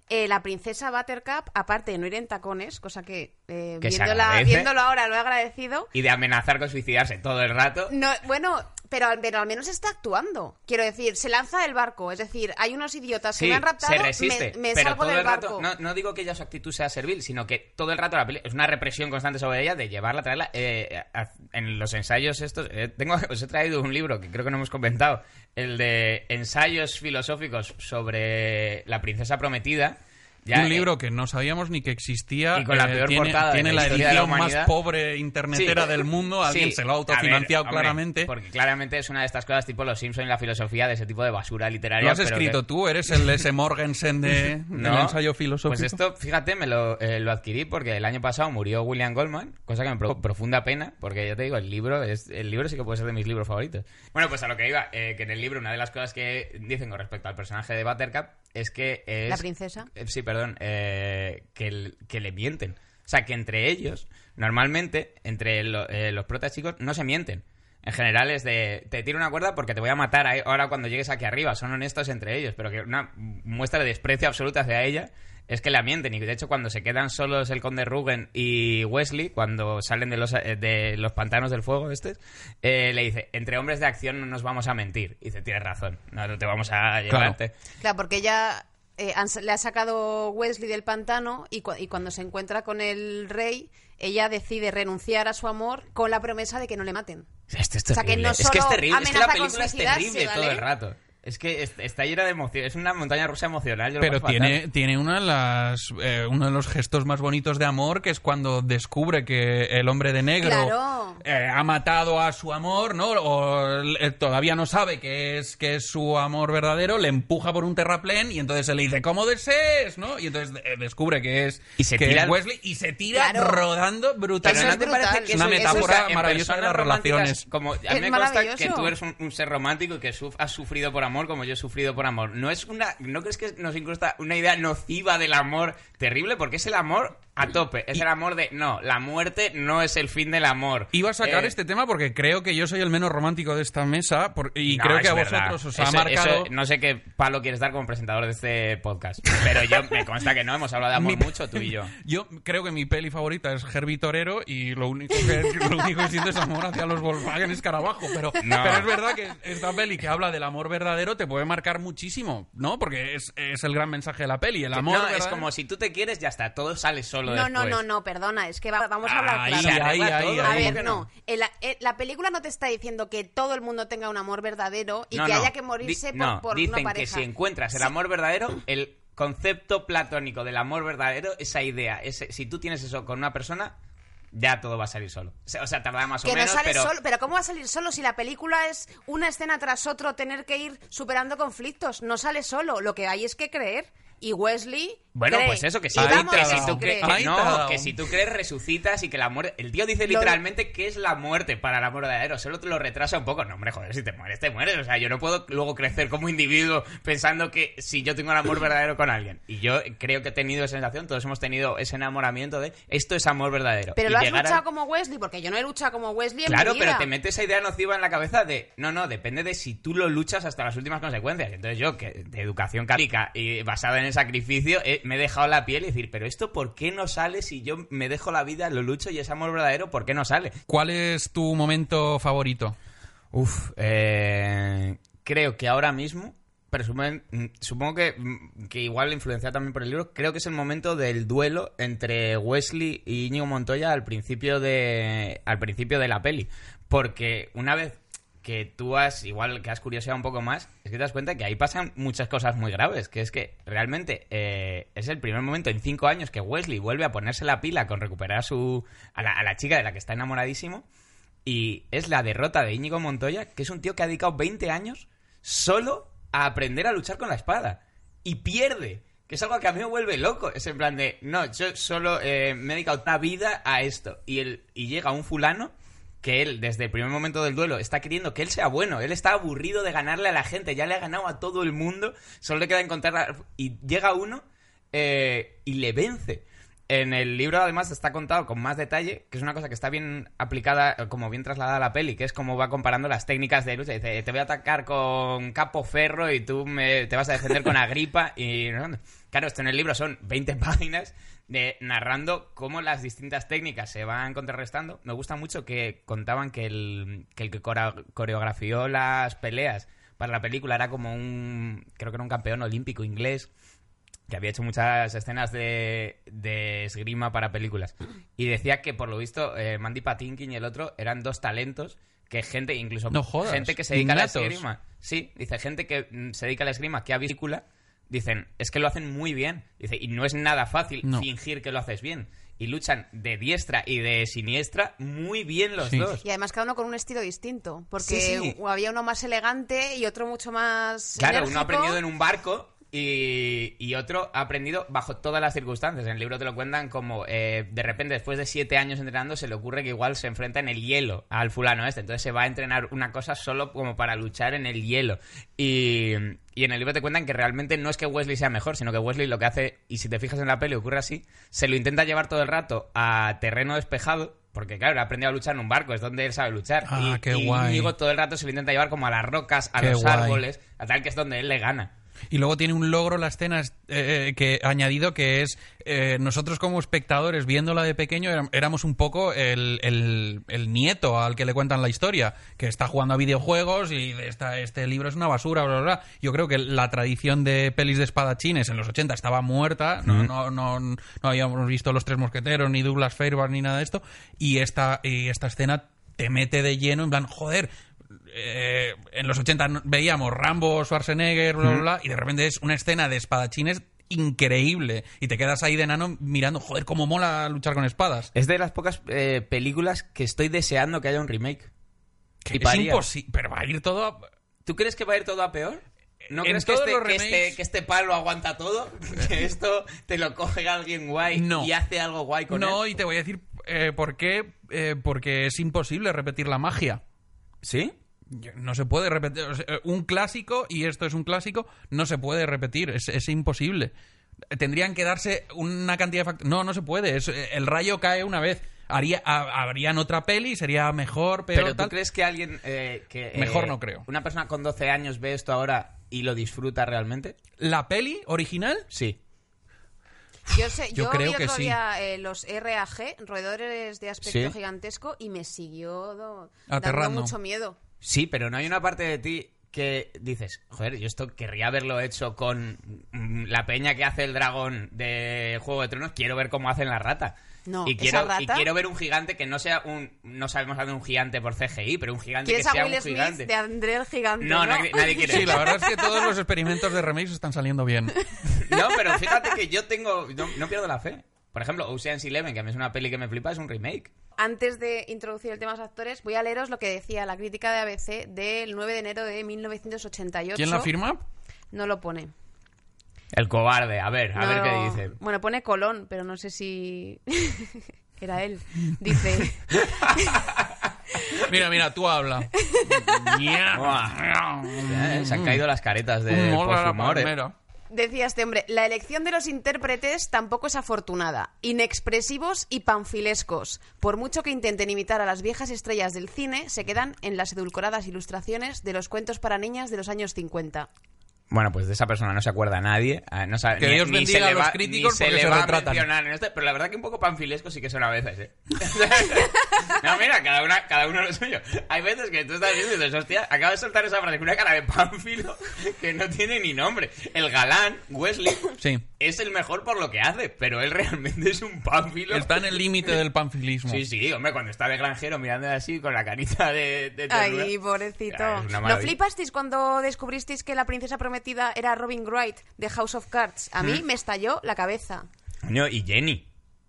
Eh, la princesa Buttercup, aparte de no ir en tacones, cosa que, eh, Que viéndola- viéndolo ahora lo he agradecido. Y de amenazar con suicidarse todo el rato. No, bueno, pero, pero al menos está actuando. Quiero decir, se lanza del barco. Es decir, hay unos idiotas que Sí, me han raptado, se resiste, me, me pero salgo todo del el rato, barco. no, no digo que ya su actitud sea servil, sino que todo el rato la peli es una represión constante sobre ella de llevarla, traerla. eh, a- en los ensayos estos, eh, tengo, os he traído un libro que creo que no hemos comentado, el de ensayos filosóficos sobre la princesa prometida. Ya, un eh, libro que no sabíamos ni que existía. Y con la eh, peor tiene, portada de tiene la la historia de la edición más pobre internetera Sí. del mundo. Alguien Sí. se lo ha A ver, autofinanciado hombre, claramente. Porque claramente es una de estas cosas tipo los Simpson y la filosofía de ese tipo de basura literaria. Lo has pero que- escrito tú, eres el S. Morgensen de, del No, ensayo filosófico. Pues esto, fíjate, me lo, eh, lo adquirí porque el año pasado murió William Goldman, cosa que me pro- profunda pena, porque ya te digo, el libro es el libro sí que puede ser de mis libros favoritos. Bueno, pues a lo que iba, eh, que en el libro una de las cosas que dicen con respecto al personaje de Buttercup es que es... La princesa. Eh, sí, perdón, eh, que, le mienten. O sea, que entre ellos, normalmente, entre eh, los protas chicos, no se mienten. En general es de, te tiro una cuerda porque te voy a matar ahora cuando llegues aquí arriba. Son honestos entre ellos, pero que una muestra de desprecio absoluta hacia ella es que la mienten. Y de hecho cuando se quedan solos el conde Rugen y Wesley, cuando salen de los, eh, de los pantanos del fuego estos, eh, le dice, entre hombres de acción no nos vamos a mentir. Y dice, tienes razón, no, te vamos a llevarte. Claro, porque ella eh, han- le ha sacado Wesley del pantano y, cu- y cuando se encuentra con el rey, ella decide renunciar a su amor con la promesa de que no le maten. Esto es O sea, que terrible. no es que es terrible. Es que la película es terrible todo ¿vale? el rato. Es que est- está llena de emoción. Es una montaña rusa emocional. yo Pero tiene, tiene una de las, eh, uno de los gestos más bonitos de amor, que es cuando descubre que el hombre de negro Claro. eh, ha matado a su amor, ¿no? O eh, todavía no sabe que es, que es su amor verdadero, le empuja por un terraplén y entonces él le dice, ¿cómo desees? ¿no? Y entonces eh, descubre que es, Y se que tira es Wesley y se tira Claro. rodando brutalmente. ¿no es te parece brutal. que Es una eso- eso metáfora maravillosa de las relaciones. Como, a mí Es me consta que tú eres un, un ser romántico y que suf- has sufrido por amor como yo he sufrido por amor. No es una, ¿no crees que nos incrusta una idea nociva del amor terrible? Porque es el amor a tope. Es el amor de, no, la muerte no es el fin del amor. Iba a sacar Eh, este tema porque creo que yo soy el menos romántico de esta mesa por- y no, creo que a verdad. vosotros os ha Eso- marcado... eso- no sé qué palo quieres dar como presentador de este podcast. Pero yo me consta que no, hemos hablado de amor Mi- mucho tú y yo. Yo creo que mi peli favorita es Herbie Torero y lo único que, lo único que siento es amor hacia los Volkswagen Escarabajo. Pero, No. pero es verdad que esta peli que habla del amor verdadero te puede marcar muchísimo, ¿no? Porque es, es el gran mensaje de la peli. El amor no, es como si tú te quieres, ya está, todo sale solo No, no, después. no, no, perdona, es que va- vamos a hablar Ahí, claro. Ahí, ahí. A ¿cómo ver, no. El- el- la película no te está diciendo que todo el mundo tenga un amor verdadero y No, que no. haya que morirse Di- por, no, por dicen una que si encuentras el amor verdadero, el concepto platónico del amor verdadero, esa idea, ese, si tú tienes eso con una persona, ya todo va a salir solo. O sea, o tardará más o que no menos, sale pero... solo, pero ¿cómo va a salir solo si la película es una escena tras otro tener que ir superando conflictos? No sale solo, lo que hay es que creer. Y Wesley Bueno, cree. pues eso, que si, que tú ha no, que si tú crees resucitas y que la muerte, el tío dice literalmente que es la muerte para el amor verdadero, solo te lo retrasa un poco. No, hombre, joder, si te mueres, te mueres. O sea, yo no puedo luego crecer como individuo pensando que si yo tengo el amor verdadero con alguien. Y yo creo que he tenido esa sensación, todos hemos tenido ese enamoramiento de esto es amor verdadero. Pero Y lo has a- luchado como Wesley, porque yo no he luchado como Wesley en Claro, mi vida. pero te mete esa idea nociva en la cabeza de, no, no, depende de si tú lo luchas hasta las últimas consecuencias. Entonces yo, que de educación católica y basada en el sacrificio, eh, me he dejado la piel y decir, pero esto ¿por qué no sale si yo me dejo la vida, lo lucho y es amor verdadero, ¿por qué no sale? ¿Cuál es tu momento favorito? Uf, eh, creo que ahora mismo, presumen- supongo que, mm, que igual influenciado también por el libro, creo que es el momento del duelo entre Wesley y Íñigo Montoya al principio de, al principio de la peli. Porque una vez que tú has, igual que has curioseado un poco más, es que te das cuenta que ahí pasan muchas cosas muy graves, que es que realmente eh, es el primer momento en cinco años que Wesley vuelve a ponerse la pila con recuperar a su a la, a la chica de la que está enamoradísimo y es la derrota de Íñigo Montoya, que es un tío que ha dedicado 20 años solo a aprender a luchar con la espada. Y pierde. Que es algo que a mí me vuelve loco. Es en plan de, no, yo solo eh, me he dedicado una vida a esto. Y, él, y llega un fulano que él, desde el primer momento del duelo, está queriendo que él sea bueno. Él está aburrido de ganarle a la gente. Ya le ha ganado a todo el mundo. Solo le queda encontrar... la- Y llega uno eh, y le vence. En el libro, además, está contado con más detalle, que es una cosa que está bien aplicada, como bien trasladada a la peli, que es como va comparando las técnicas de lucha. Dice, te voy a atacar con capo ferro y tú me- te vas a defender con agripa. Y claro, esto en el libro son 20 páginas de narrando cómo las distintas técnicas se van contrarrestando. Me gusta mucho que contaban que el que, el que coreografió las peleas para la película era como un, creo que era un campeón olímpico inglés que había hecho muchas escenas de, de esgrima para películas. Y decía que, por lo visto, eh, Mandy Patinkin y el otro eran dos talentos que gente, incluso No jodas, gente que se dedica a la esgrima. Sí, dice gente que mm, se dedica a la esgrima, que ha visto película, dicen, es que lo hacen muy bien. Dice, y no es nada fácil No. fingir que lo haces bien. Y luchan de diestra y de siniestra muy bien los Sí. dos. Y además cada uno con un estilo distinto, porque Sí, sí. había uno más elegante y otro mucho más Claro, uno ha aprendido en un barco y, y otro ha aprendido bajo todas las circunstancias. En el libro te lo cuentan como eh, de repente después de siete años entrenando se le ocurre que igual se enfrenta en el hielo al fulano este. Entonces se va a entrenar una cosa solo como para luchar en el hielo. Y, y en el libro te cuentan que realmente no es que Wesley sea mejor, sino que Wesley lo que hace, y si te fijas en la peli ocurre así, se lo intenta llevar todo el rato a terreno despejado. Porque claro, ha aprendido a luchar en un barco, es donde él sabe luchar. Ah, y, qué y guay. Todo el rato se lo intenta llevar como a las rocas, a Qué los guay. árboles, a tal que es donde él le gana. Y luego tiene un logro la escena eh, que añadido que es eh, nosotros como espectadores viéndola de pequeño éram- éramos un poco el, el- el nieto al que le cuentan la historia, que está jugando a videojuegos y esta, este libro es una basura, bla, bla, bla. Yo creo que la tradición de pelis de espadachines en los 80 estaba muerta, no, no, no, no habíamos visto Los Tres Mosqueteros, ni Douglas Fairbanks, ni nada de esto, y esta, y esta escena te mete de lleno en plan, joder, eh, en los 80 no- veíamos Rambo, Schwarzenegger, bla, bla, bla, y de repente es una escena de espadachines increíble. Y te quedas ahí de enano mirando, joder, cómo mola luchar con espadas. Es de las pocas eh, películas que estoy deseando que haya un remake. Que es imposible, pero va a ir todo... a- ¿Tú crees que va a ir todo a peor? ¿No En crees que este, que, remakes- este, que este palo aguanta todo? ¿Que esto te lo coge alguien guay No. y hace algo guay con No, él? y te voy a decir eh, por qué. Eh, porque es imposible repetir la magia. ¿Sí? No se puede repetir. o sea, un clásico, y esto es un clásico, no se puede repetir. Es, es imposible. Tendrían que darse una cantidad de factores. No, no se puede. Es- el rayo cae una vez. Haría, ha- habrían otra peli, sería mejor, peor. Pero ¿tú crees que alguien... eh, que, eh, Mejor no creo. ¿Una persona con 12 años ve esto ahora y lo disfruta realmente? ¿La peli original? Sí. Yo sé, Yo yo, creo vi que otro sí. día eh, los RAG, roedores de aspecto Sí. gigantesco, y me siguió do- dando mucho miedo. Sí, pero no hay una parte de ti que dices, joder, yo esto querría haberlo hecho con mm, la peña que hace el dragón de Juego de Tronos, quiero ver cómo hacen la rata. No, y esa quiero, rata- y quiero ver un gigante que no sea un. No sabemos hacer un gigante por CGI, pero un gigante que ¿Quieres a sea Will un Smith gigante. de André el Gigante? No, No, nadie- nadie quiere. Sí, la verdad es que todos los experimentos de remakes están saliendo bien. No, pero fíjate que yo tengo. No, no pierdo la fe. Por ejemplo, Ocean's Eleven, que a mí es una peli que me flipa, es un remake. Antes de introducir el tema de los actores, voy a leeros lo que decía la crítica de ABC del 9 de enero de 1988. ¿Quién la firma? No lo pone. El cobarde, a ver, a ver qué dice. Bueno, pone Colón, pero no sé si era él. Dice, Mira, mira, tú habla. Se han caído las caretas de Humor decía este hombre, la elección de los intérpretes tampoco es afortunada, inexpresivos y panfilescos. Por mucho que intenten imitar a las viejas estrellas del cine, se quedan en las edulcoradas ilustraciones de los cuentos para niñas de los años 50. Bueno, pues de esa persona no se acuerda nadie. ah, No sabe, Que ni- Dios ni bendiga se le a los va- críticos ni se le se va a mencionar en este, pero la verdad que un poco panfilesco sí que son a veces, ¿eh? no, mira, cada, una, cada uno lo suyo. Hay veces que tú estás viendo y dices, hostia, acaba de soltar esa frase con una cara de panfilo que no tiene ni nombre. El galán, Wesley, Sí. es el mejor por lo que hace, pero él realmente es un panfilo. Está en el límite del panfilismo. Sí, sí, hombre, cuando está de granjero mirando así con la carita de, de. Ay, pobrecito. Ya, ¿No flipasteis cuando descubristeis que la princesa prometida era Robin Wright de House of Cards? A mí me estalló la cabeza. Coño, y Jenny.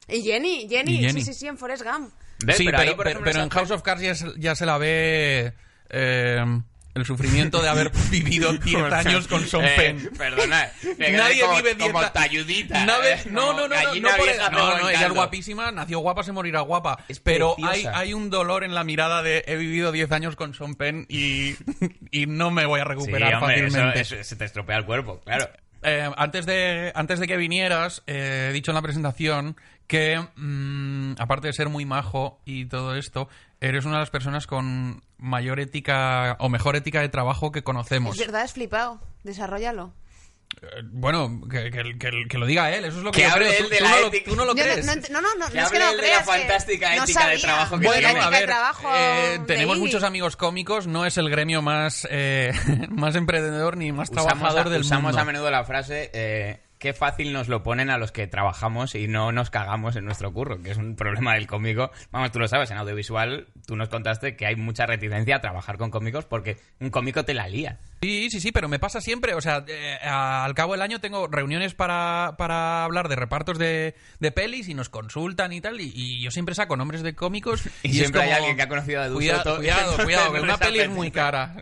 Y Jenny, Jenny, Y Jenny. sí, sí, sí, en Forrest Gump. Sí, pero, ahí, pero, por ejemplo, pero en House of Cards ya se, ya se la ve eh, el sufrimiento de haber vivido 10 años con Sean Eh, Penn. Perdona, Nadie como, vive 10 como a- talludita. ¿eh? no, no, no, no, no, por- vieja no, no, ella es guapísima, nació guapa, se morirá guapa. Es pero hay, un dolor en la mirada de he vivido 10 años con Sean Penn y, y no me voy a Sí, recuperar hombre, fácilmente. eso- se te estropea el cuerpo, claro. Eh, antes, de, antes de que vinieras, he dicho en la presentación que, mm, aparte de ser muy majo y todo esto, eres una de las personas con mayor ética o mejor ética de trabajo que conocemos. Es verdad, es flipado. Desarrollalo. Eh, bueno, que, que- que- que lo diga él, eso es lo que, yo creo. él Tú, de tú la no, lo, ética. tú no lo Yo crees. No, no, no, no, no, Que no es que no él de la creas, que fantástica no ética de trabajo que Bueno, tiene. a ver, trabajo eh, tenemos muchos amigos cómicos, no es el gremio más, eh, más emprendedor ni más Usamos, trabajador a, del usamos mundo. a menudo la frase eh, qué fácil nos lo ponen a los que trabajamos y no nos cagamos en nuestro curro, que es un problema del cómico. Vamos, tú lo sabes, en audiovisual tú nos contaste que hay mucha reticencia a trabajar con cómicos porque un cómico te la lía. Sí, sí, sí, pero me pasa siempre. O sea, eh, al cabo del año tengo reuniones para, para hablar de repartos de, de pelis y nos consultan y tal. Y, y yo siempre saco nombres de cómicos. Y es siempre hay alguien que ha conocido a Edu Cuidado, cuidado, cuidado, que una peli es muy cara.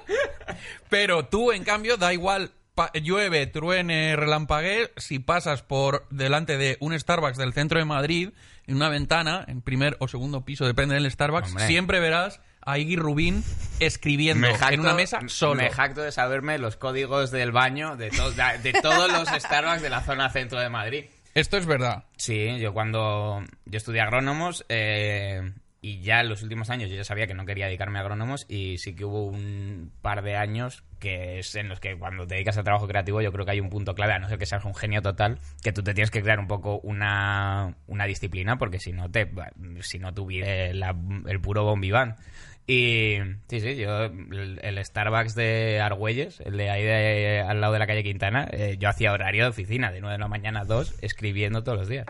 pero tú, en cambio, da igual. Llueve, truene, relampaguee, si pasas por delante de un Starbucks del centro de Madrid, en una ventana, en primer o segundo piso, depende del Starbucks, Hombre. siempre verás a Iggy Rubín escribiendo en una mesa solo. Me jacto de saberme los códigos del baño de, to- de, de todos los Starbucks de la zona centro de Madrid. Esto es verdad. Sí, yo cuando yo estudié agrónomos eh, y ya en los últimos años yo ya sabía que no quería dedicarme a agrónomos y sí que hubo un par de años que es en los que cuando te dedicas al trabajo creativo yo creo que hay un punto clave, a no ser que seas un genio total, que tú te tienes que crear un poco una, una disciplina porque si no te si no tu vida es la- el puro bombiván. Y sí, sí, yo el, el Starbucks de Argüelles, el de ahí de, al lado de la calle Quintana, eh, yo hacía horario de oficina de 9 de la mañana a 2 escribiendo todos los días.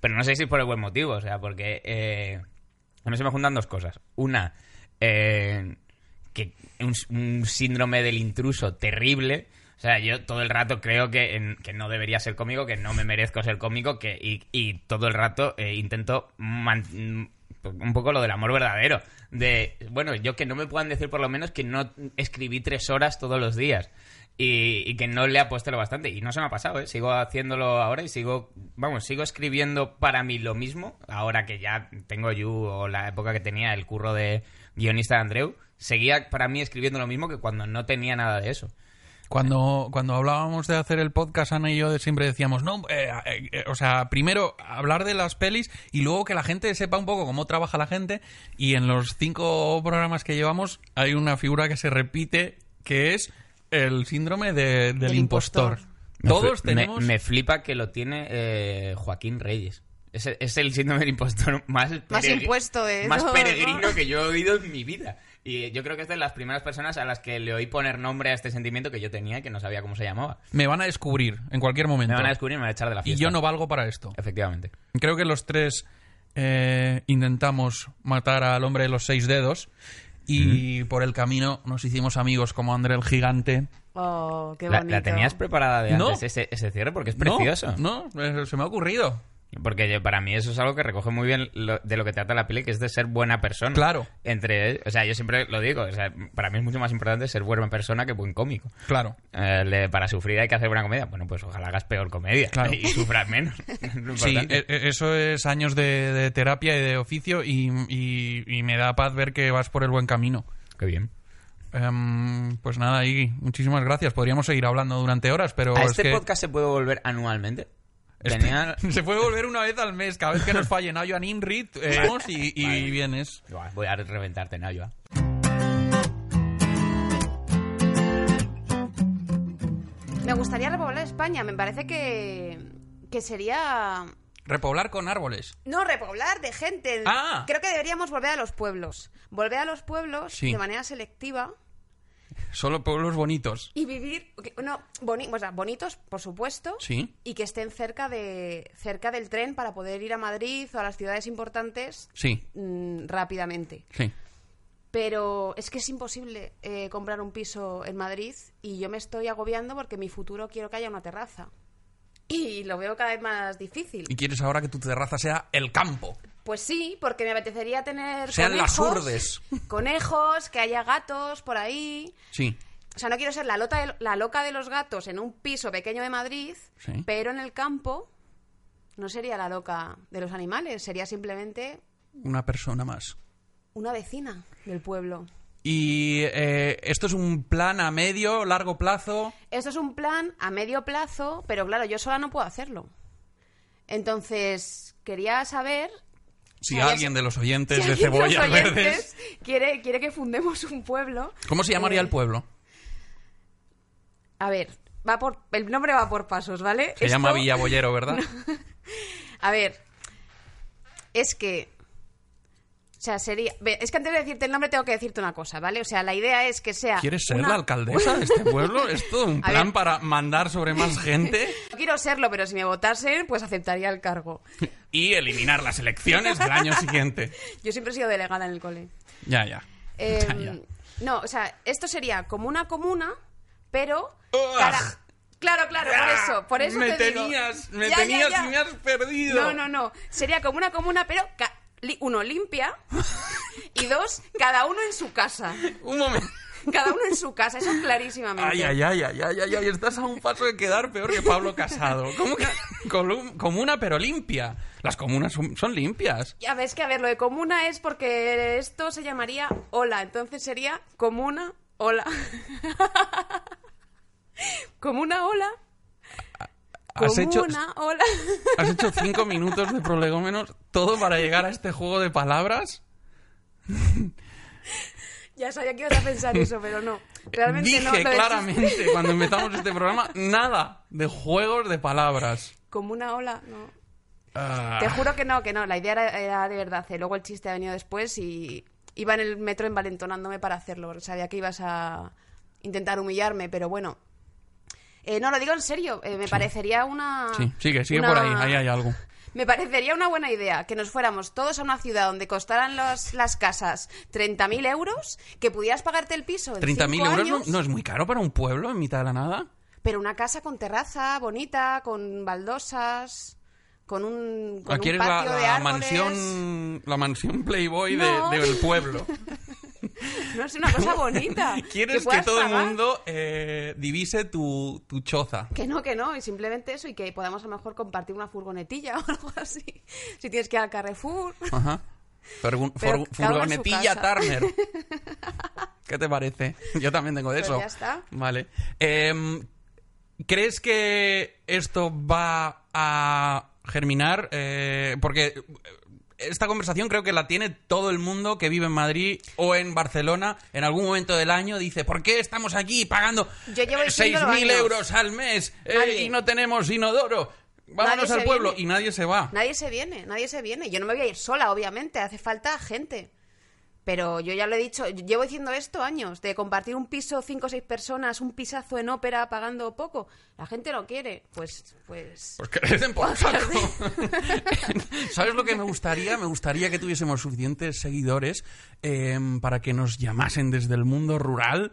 Pero no sé si por el buen motivo, o sea, porque eh, a mí se me juntan dos cosas. Una, eh, que un, un síndrome del intruso terrible. O sea, yo todo el rato creo que, en- que no debería ser cómico, que no me merezco ser cómico, que, y, todo el rato eh, intento un poco lo del amor verdadero. De, bueno, yo que no me puedan decir por lo menos que no escribí tres horas todos los días. Y, y que no le ha puesto lo bastante. Y no se me ha pasado, ¿eh? Sigo haciéndolo ahora y sigo, vamos, sigo escribiendo para mí lo mismo. Ahora que ya tengo You o la época que tenía el curro de guionista de Andreu, seguía para mí escribiendo lo mismo que cuando no tenía nada de eso. Cuando, cuando hablábamos de hacer el podcast, Ana y yo siempre decíamos, no, eh, eh, eh, o sea, primero hablar de las pelis y luego que la gente sepa un poco cómo trabaja la gente. Y en los cinco programas que llevamos hay una figura que se repite que es el síndrome de- del, Del impostor. impostor. Me Todos me- tenemos... Me, flipa que lo tiene eh, Joaquín Reyes. Es, el- es el síndrome del impostor más, Más impuesto de más peregrino ¿no? que yo he oído en mi vida. Y yo creo que es de las primeras personas a las que le oí poner nombre a este sentimiento que yo tenía y que no sabía cómo se llamaba. Me van a descubrir en cualquier momento. Me van a descubrir y me van a echar de la y fiesta. yo no valgo para esto. Efectivamente. Creo que los tres eh, intentamos matar al hombre de los seis dedos y por el camino nos hicimos amigos como André el Gigante. Oh, qué La, bonito. la tenías preparada de No. antes ese, ese cierre porque es precioso. No, no, se me ha ocurrido. Porque yo- para mí eso es algo que recoge muy bien lo- de lo que trata la peli, que es de ser buena persona. Claro. Entre, o sea, yo siempre lo digo, o sea, para mí es mucho más importante ser buena persona que buen cómico. Claro. Eh, le- para sufrir hay que hacer buena comedia. Bueno, pues ojalá hagas peor comedia Claro. y sufras menos. Es Sí, e- e- eso es años de, de terapia y de oficio y, y- y me da paz ver que vas por el buen camino. Qué bien. Em, pues nada, Iggy, muchísimas gracias. Podríamos seguir hablando durante horas, pero ¿A es este que podcast se puede volver anualmente? Tenía... se puede volver una vez al mes. Cada vez que nos falle Nayo Inrit eh, vamos y, y vienes. Buah, Voy a reventarte, ¿no? Yo. Me gustaría repoblar España. Me parece que, que sería... Repoblar con árboles. No, repoblar de gente. Ah. Creo que deberíamos volver a los pueblos. Volver a los pueblos Sí. de manera selectiva Solo pueblos bonitos. y vivir... No, boni- o sea, bonitos, por supuesto. Sí. Y que estén cerca, de, cerca del tren para poder ir a Madrid o a las ciudades importantes Sí, mm, rápidamente. sí. Pero es que es imposible eh, comprar un piso en Madrid y yo me estoy agobiando porque en mi futuro quiero que haya una terraza. Y lo veo cada vez más difícil. Y quieres ahora que tu terraza sea el campo. Pues sí, porque me apetecería tener Sean las conejos, urdes. conejos, que haya gatos por ahí. Sí. O sea, no quiero ser la, lota de- la loca de los gatos en un piso pequeño de Madrid, Sí. pero en el campo no sería la loca de los animales, sería simplemente Una persona más. una vecina del pueblo. Y eh, esto es un plan a medio, largo plazo. Esto es un plan a medio plazo, pero claro, yo sola no puedo hacerlo. Entonces, quería saber Si alguien de los oyentes si de cebollas oyentes verdes. quiere, quiere que fundemos un pueblo. ¿Cómo se llamaría Eh, el pueblo? A ver, va por el nombre va por pasos, ¿vale? Se Esto- llama Villabollero, ¿verdad? A ver, es que. O sea, sería. Es que antes de decirte el nombre tengo que decirte una cosa, ¿vale? O sea, la idea es que sea. ¿Quieres ser una- la alcaldesa de este pueblo? ¿Es todo un plan para mandar sobre más gente No quiero serlo, pero si me votasen, pues aceptaría el cargo. y eliminar las elecciones del año siguiente? Yo siempre he sido delegada en el cole. Ya, ya. Eh, Ya, ya. No, o sea, esto sería como una comuna, pero. Cada- Claro, claro, por eso, por eso me te digo. tenías, me Ya, tenías me has perdido. No, no, no. Sería como una comuna, pero ca- li- uno limpia y dos, cada uno en su casa. Un momento. Cada uno en su casa, eso clarísimamente. Ay, ay, ay, ay, ay, ay, ay, estás a un paso de quedar peor que Pablo Casado. ¿Cómo que colum- comuna pero limpia? Las comunas son, son limpias. Ya ves que, a ver, lo de comuna es porque esto se llamaría hola, entonces sería comuna, hola. comuna, hola. Has hecho, has hecho cinco minutos de prolegómenos, todo para llegar a este juego de palabras. ya sabía que ibas a pensar eso, pero no. Realmente Dije no. lo claramente cuando empezamos este programa nada de juegos de palabras. Comuna, hola, no. Ah, Te juro que no, que no. La idea era, era de verdad. Luego el chiste ha venido después y iba en el metro envalentonándome para hacerlo, sabía que ibas a intentar humillarme, pero bueno. Eh, no, lo digo en serio. eh, me parecería una. sí, sigue, sigue una- por ahí, ahí hay algo. Me parecería una buena idea que nos fuéramos todos a una ciudad donde costaran los- las casas 30.000 euros, que pudieras pagarte el piso en 30.000 cinco euros no, es muy caro para un pueblo en mitad de la nada. pero una casa con terraza, bonita, con baldosas, con un, con Aquí un eres la, de árboles. mansión la mansión Playboy de- del pueblo. No es una cosa bonita. Quieres que, puedas todo el pagar. mundo eh, divise tu, tu choza. Que no, que no, y simplemente eso, y que podamos a lo mejor compartir una furgonetilla o algo así. Si tienes que ir al Carrefour. Ajá. Pero furgonetilla. Turner. ¿Qué te parece? Yo también tengo de Pues eso. ya está. Vale. Em, ¿Crees que esto va a germinar? Eh, porque esta conversación creo que la tiene todo el mundo que vive en Madrid o en Barcelona en algún momento del año. Dice, ¿por qué estamos aquí pagando Yo llevo eh, diciéndolo 6.000 años. euros al mes eh, y no tenemos inodoro? Vámonos Nadie al pueblo viene. y nadie se va. Nadie se viene, nadie se viene. Yo no me voy a ir sola, obviamente, hace falta gente. Pero yo ya lo he dicho, llevo diciendo esto años, de compartir un piso, cinco o seis personas, un pisazo en ópera pagando poco. La gente no quiere. Pues, pues... Pues que den por saco. ¿Sabes lo que me gustaría? Me gustaría que tuviésemos suficientes seguidores eh, para que nos llamasen desde el mundo rural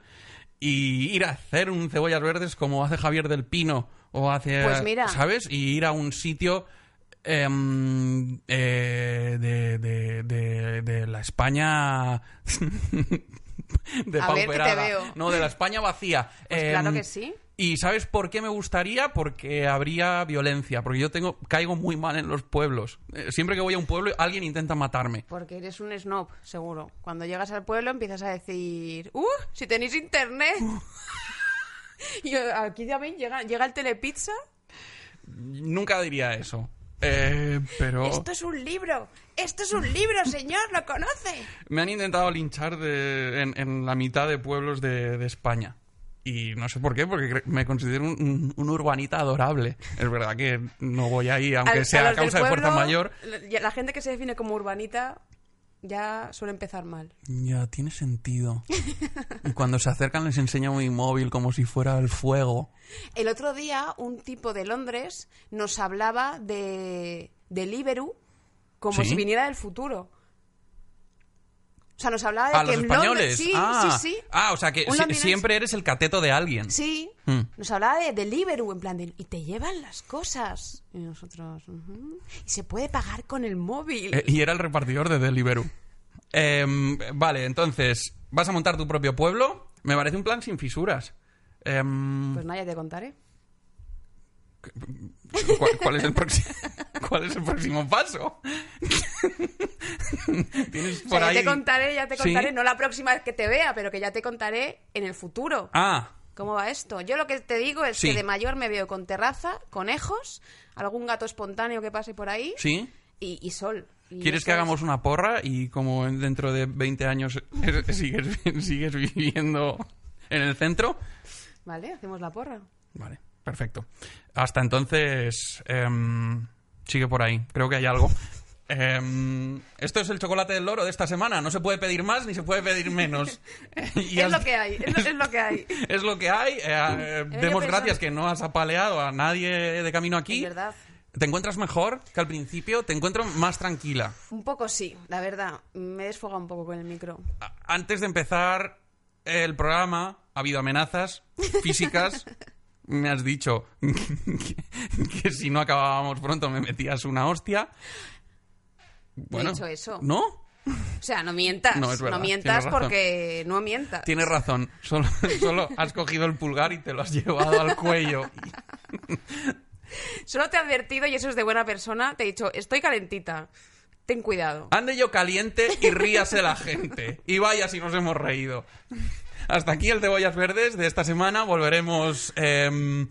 y ir a hacer un cebollas verdes como hace Javier del Pino o hace, Pues mira. ¿sabes? Y ir a un sitio em, eh, de, de- de- de la España de A ver, que te veo. No, de la España vacía. Pues claro Em, que sí. ¿Y sabes por qué me gustaría? Porque habría violencia. Porque yo tengo caigo muy mal en los pueblos. Eh, Siempre que voy a un pueblo, alguien intenta matarme. Porque eres un snob, seguro. Cuando llegas al pueblo empiezas a decir, ¡Uh! Si tenéis internet. y aquí también llega, llega el telepizza. Nunca diría eso. Eh, pero Esto es un libro. Esto es un libro, señor. ¿Lo conoce? me han intentado linchar de- en, en la mitad de pueblos de, de España. Y no sé por qué, porque me considero un, un- urbanita adorable. Es verdad que no voy ahí, aunque sea a causa de fuerza mayor. La gente que se define como urbanita ya suele empezar mal. Ya, tiene sentido. Y cuando se acercan les enseño mi móvil como si fuera el fuego. El otro día un tipo de Londres nos hablaba de Deliveroo como ¿Sí? si viniera del futuro. O sea, nos hablaba de ¿A que los en españoles? Londres... Sí, ah, sí, sí. Ah, o sea que si- siempre eres el cateto de alguien. Sí, Hmm. nos hablaba de Deliveroo, en plan de, y te llevan las cosas. Y nosotros, y se puede pagar con el móvil. Eh, y era el repartidor de Deliveroo. Em, vale, entonces, ¿vas a montar tu propio pueblo? Me parece un plan sin fisuras. Em, Pues nada, ya te contaré. ¿Cuál, cuál es el próximo, ¿Cuál es el próximo paso? Tienes O sea, por ya ahí... te contaré, ya te ¿Sí? contaré, no la próxima vez que te vea, pero que ya te contaré en el futuro. Ah, ¿Cómo va esto? Yo lo que te digo es Sí. que de mayor me veo con terraza, conejos, algún gato espontáneo que pase por ahí ¿sí? y, y sol. Y ¿Quieres que es- hagamos una porra y como en- dentro de 20 años sigues, sigues viviendo en el centro? Vale, hacemos la porra. Vale, perfecto. Hasta entonces, em, sigue por ahí. Creo que hay algo. Em, esto es el chocolate del loro de esta semana. No se puede pedir más ni se puede pedir menos. Y es has- lo que hay, es lo, es lo que hay. Es lo que hay. Eh, eh, demos gracias que no has apaleado a nadie de camino aquí. Es verdad. ¿Te encuentras mejor que al principio? ¿Te encuentro más tranquila? Un poco sí, la verdad. Me he desfogado un poco con el micro. Antes de empezar el programa, ha habido amenazas físicas. Me has dicho que, que si no acabábamos pronto me metías una hostia. Bueno, he dicho eso. ¿No? O sea, no mientas. No, es verdad, mientas porque no mientas. Tienes razón. Solo, solo has cogido el pulgar y te lo has llevado al cuello. Solo te he advertido, y eso es de buena persona, te he dicho, estoy calentita. Ten cuidado. Ande yo caliente y ríase la gente. Y vaya si nos hemos reído. Hasta aquí el Cebollas Verdes de esta semana. Volveremos, em,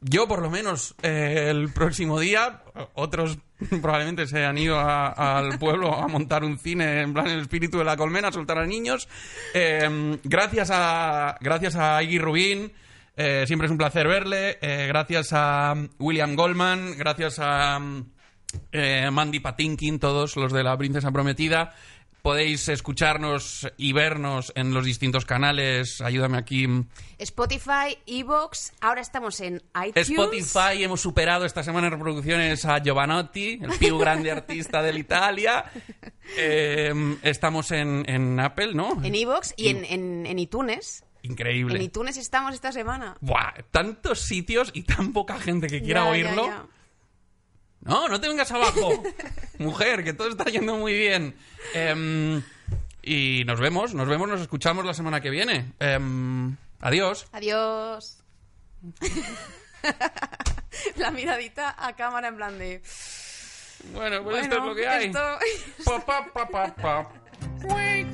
yo por lo menos, eh, el próximo día. Otros probablemente se han ido a- al pueblo a montar un cine en plan el espíritu de la colmena, a soltar a niños. Em, gracias a gracias a Iggy Rubín. eh, siempre es un placer verle. eh, gracias a William Goldman. Gracias a... Mandy Patinkin, todos los de la Princesa Prometida. Podéis escucharnos y vernos en los distintos canales. Ayúdame aquí. Spotify, Evox, ahora estamos en iTunes. Spotify, hemos superado esta semana en reproducciones a Giovanotti, el più grande artista de Italia. Eh, estamos en, en Apple, ¿no? En Evox y en, en, en iTunes. Increíble. En iTunes estamos esta semana. Buah, tantos sitios y tan poca gente que quiera Ya, ya, oírlo. ya. No, no te vengas abajo, mujer, que todo está yendo muy bien. Em, y nos vemos, nos vemos, nos escuchamos la semana que viene. Em, adiós. Adiós. La miradita a cámara en plan de... Bueno, pues esto es lo que hay. esto- Pa, pa, pa, pa, pa. Uy.